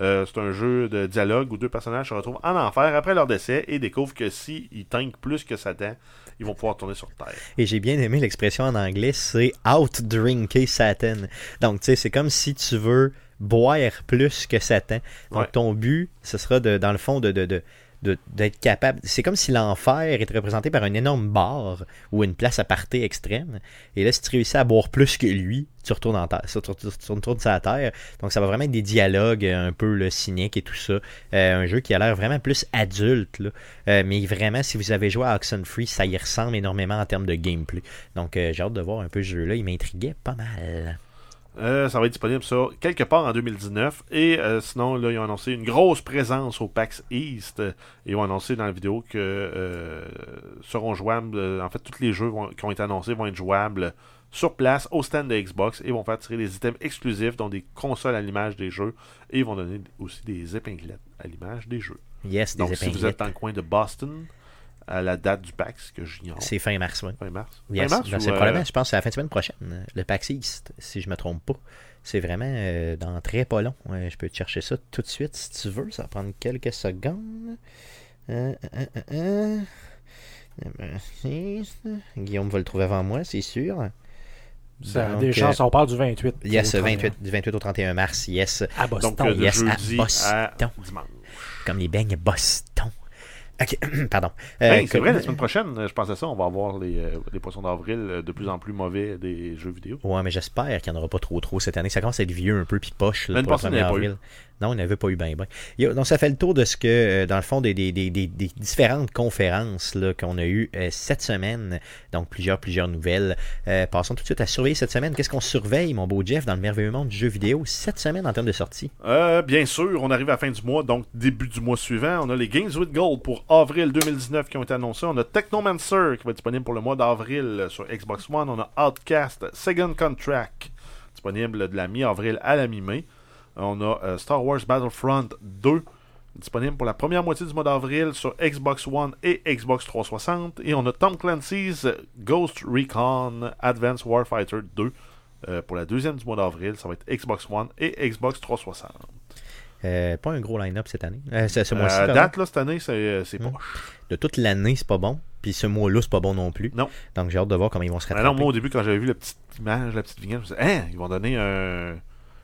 Euh, c'est un jeu de dialogue où deux personnages se retrouvent en enfer après leur décès et découvrent que s'ils tankent plus que Satan, ils vont pouvoir tourner sur Terre.
Et j'ai bien aimé l'expression en anglais, c'est out-drinker Satan. Donc, tu sais, c'est comme si tu veux boire plus que Satan. Donc,
Ouais.
ton but, ce sera de, dans le fond de, de- de- d'être capable. C'est comme si l'enfer était représenté par un énorme bar ou une place à partir extrême. Et là, si tu réussis à boire plus que lui, tu retournes en terre, terre. Donc, ça va vraiment être des dialogues euh, un peu le cynique et tout ça. Euh, un jeu qui a l'air vraiment plus adulte. Euh, mais vraiment, si vous avez joué à Oxenfree, ça y ressemble énormément en termes de gameplay. Donc, j'ai hâte de voir un peu ce jeu-là. Il m'intriguait pas mal.
Euh, ça va être disponible ça quelque part en 2019. Et euh, sinon, là, ils ont annoncé une grosse présence au PAX East. Euh, Ils ont annoncé dans la vidéo que euh, seront jouables. en fait, tous les jeux vont- qui ont été annoncés vont être jouables sur place au stand de Xbox et vont faire tirer des items exclusifs, dont des consoles à l'image des jeux. Et ils vont donner aussi des épinglettes à l'image des jeux.
Yes, des
Donc, si vous êtes dans le coin de Boston, à la date du PAX, que j'ignore.
C'est fin mars, oui.
Fin mars.
Yes.
Fin mars
Ben, c'est
euh,
probablement, je pense, c'est la fin de semaine prochaine, euh, le PAX East, si je me trompe pas. C'est vraiment euh, dans très pas long. Ouais, je peux te chercher ça tout de suite si tu veux. Ça va prendre quelques secondes. Euh, euh, euh, euh, euh, Guillaume va le trouver avant moi, c'est sûr. Donc,
des
euh,
chances, on parle du 28.
Yes,
au 31.
28, du 28 au 31 mars, yes.
À Boston.
Donc, euh,
yes, à Boston.
à dimanche.
Comme les beignes Boston. Ok, pardon. Euh,
Hey, c'est vrai, la semaine prochaine, je pensais ça, on va avoir les, euh, les poissons d'avril euh, de plus en plus mauvais des jeux vidéo.
Ouais, mais j'espère qu'il n'y en aura pas trop trop cette année. Ça commence à être vieux un peu puis poche là, pour le
passée,
1er
il n'y en avait pas
avril. Non, il n'y avait pas eu ben. Donc ça fait le tour de ce que, euh, dans le fond, des, différentes conférences qu'on a eues euh, cette semaine. Donc plusieurs, plusieurs nouvelles. Euh, passons tout de suite à surveiller cette semaine. Qu'est-ce qu'on surveille, mon beau Jeff, dans le merveilleux monde du jeu vidéo cette semaine en termes de sortie?
Bien sûr, on arrive à la fin du mois, donc début du mois suivant. On a les Games with Gold pour avril 2019 qui ont été annoncés. On a Technomancer qui va être disponible pour le mois d'avril sur Xbox One. On a Outcast Second Contract disponible de la mi-avril à la mi-mai. On a euh, Star Wars Battlefront 2 disponible pour la première moitié du mois d'avril sur Xbox One et Xbox 360. Et on a Tom Clancy's Ghost Recon Advanced Warfighter 2 euh, pour la deuxième du mois d'avril. Ça va être Xbox One et Xbox 360.
Euh, pas un gros line-up cette année. Euh, ce ce mois-ci,
date, là, cette année, c'est
Hmm.
poche.
De toute l'année, c'est pas bon. Puis ce mois-là, c'est pas bon non plus.
Non.
Donc j'ai hâte de voir comment ils vont se rattraper.
non, moi, au début, quand j'avais vu la petite image, la petite vignette, je me disais, hein, ils vont donner un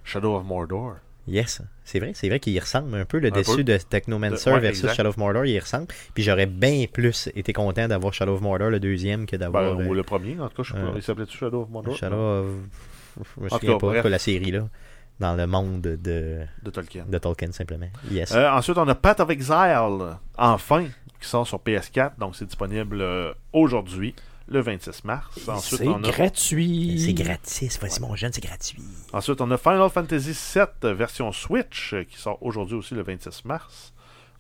Shadow of Mordor.
Yes, c'est vrai, c'est vrai qu'il y ressemble un peu le
Un
dessus
peu.
de Technomancer
De- ouais,
versus
exact.
Shadow of Mordor, il y ressemble. Puis j'aurais bien plus été content d'avoir Shadow of Mordor le deuxième que
Ben,
d'avoir
ou
euh,
le premier, en tout cas, je
euh,
Il s'appelait-tu Shadow of Mordor?
Shadow of... Je me souviens
cas,
pas que la série là, dans le monde de,
De Tolkien.
de Tolkien simplement. Yes.
Euh, ensuite, on a Path of Exile, enfin, qui sort sur PS4. Donc, c'est disponible aujourd'hui, le 26 mars. Ensuite,
C'est
on a,
gratuit.
c'est gratis, vas-y mon jeune, c'est gratuit.
ensuite, on a Final Fantasy VII version Switch, euh, qui sort aujourd'hui aussi, le 26 mars.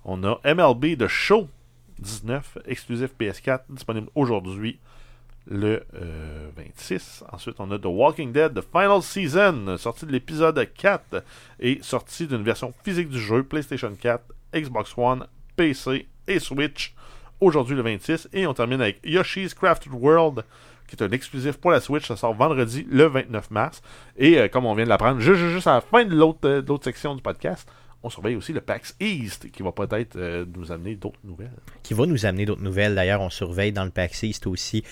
On a MLB The Show 19, exclusif PS4, disponible aujourd'hui, le euh, 26. Ensuite, on a The Walking Dead, The Final Season, sorti de l'épisode 4 et sorti d'une version physique du jeu PlayStation 4, Xbox One, PC et Switch aujourd'hui le 26. Et on termine avec Yoshi's Crafted World, qui est un exclusif pour la Switch. Ça sort vendredi le 29 mars. Et euh, comme on vient de l'apprendre, juste, à la fin de l'autre euh, de l'autre section du podcast, on surveille aussi le PAX East, qui va peut-être euh, nous amener d'autres nouvelles.
Qui va nous amener d'autres nouvelles. D'ailleurs, on surveille dans le PAX East aussi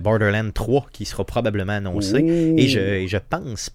Borderlands 3 qui sera probablement annoncé. Et je, et je pense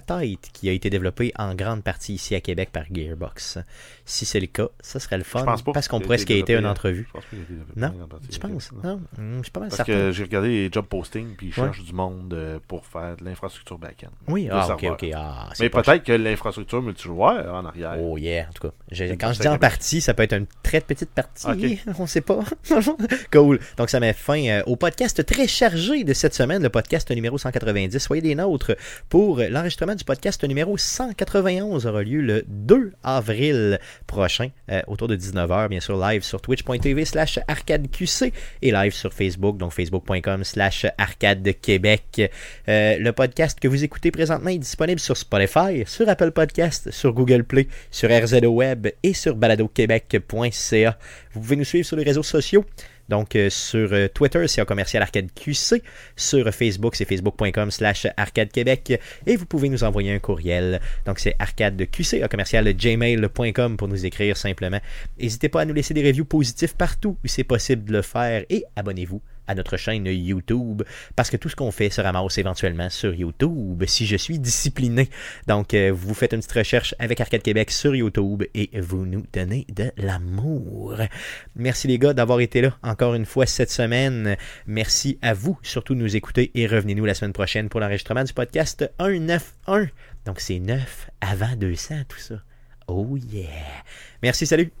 peut-être qu'il a été développé en grande partie ici à Québec par Gearbox. Si c'est le cas, ça serait le fun.
Pas
parce qu'on pourrait
été
skater une
développé,
entrevue.
Je pense pas été
Non? Tu penses?
Non?
Non? Je suis pas mal
Parce
certain.
que j'ai regardé les job postings, puis ils
Ouais.
cherchent du monde euh, pour faire de l'infrastructure back-end.
Oui, ah, ok, ok. Ah,
Mais peut-être que l'infrastructure multijoueur en arrière.
Oh yeah, en tout cas. Quand je dis en partie, ça peut être une très petite partie.
Ok.
On sait pas. cool. Donc ça met fin euh, au podcast très chargé de cette semaine, le podcast numéro 190. Soyez des nôtres pour l'enregistrement du podcast numéro 191 aura lieu le 2 avril prochain, euh, autour de 19h, bien sûr, live sur twitch.tv slash arcadeqc et live sur Facebook, donc facebook.com slash arcadequebec. Euh, le podcast que vous écoutez présentement est disponible sur Spotify, sur Apple Podcast, sur Google Play, sur RZO Web et sur baladoquebec.ca. Vous pouvez nous suivre sur les réseaux sociaux. Donc euh, sur euh, Twitter, c'est un commercial arcade QC. Sur Facebook, c'est facebook.com slash arcade Québec. Et vous pouvez nous envoyer un courriel. Donc c'est arcadeqc commercial gmail.com pour nous écrire simplement. N'hésitez pas à nous laisser des reviews positifs partout où c'est possible de le faire et abonnez-vous à notre chaîne YouTube parce que tout ce qu'on fait se ramasse éventuellement sur YouTube si je suis discipliné. Donc, euh, vous faites une petite recherche avec Arcade Québec sur YouTube et vous nous donnez de l'amour. Merci les gars d'avoir été là encore une fois cette semaine. Merci à vous surtout de nous écouter et revenez-nous la semaine prochaine pour l'enregistrement du podcast 191. Donc, c'est 9 avant 200 tout ça. Oh yeah. Merci, salut.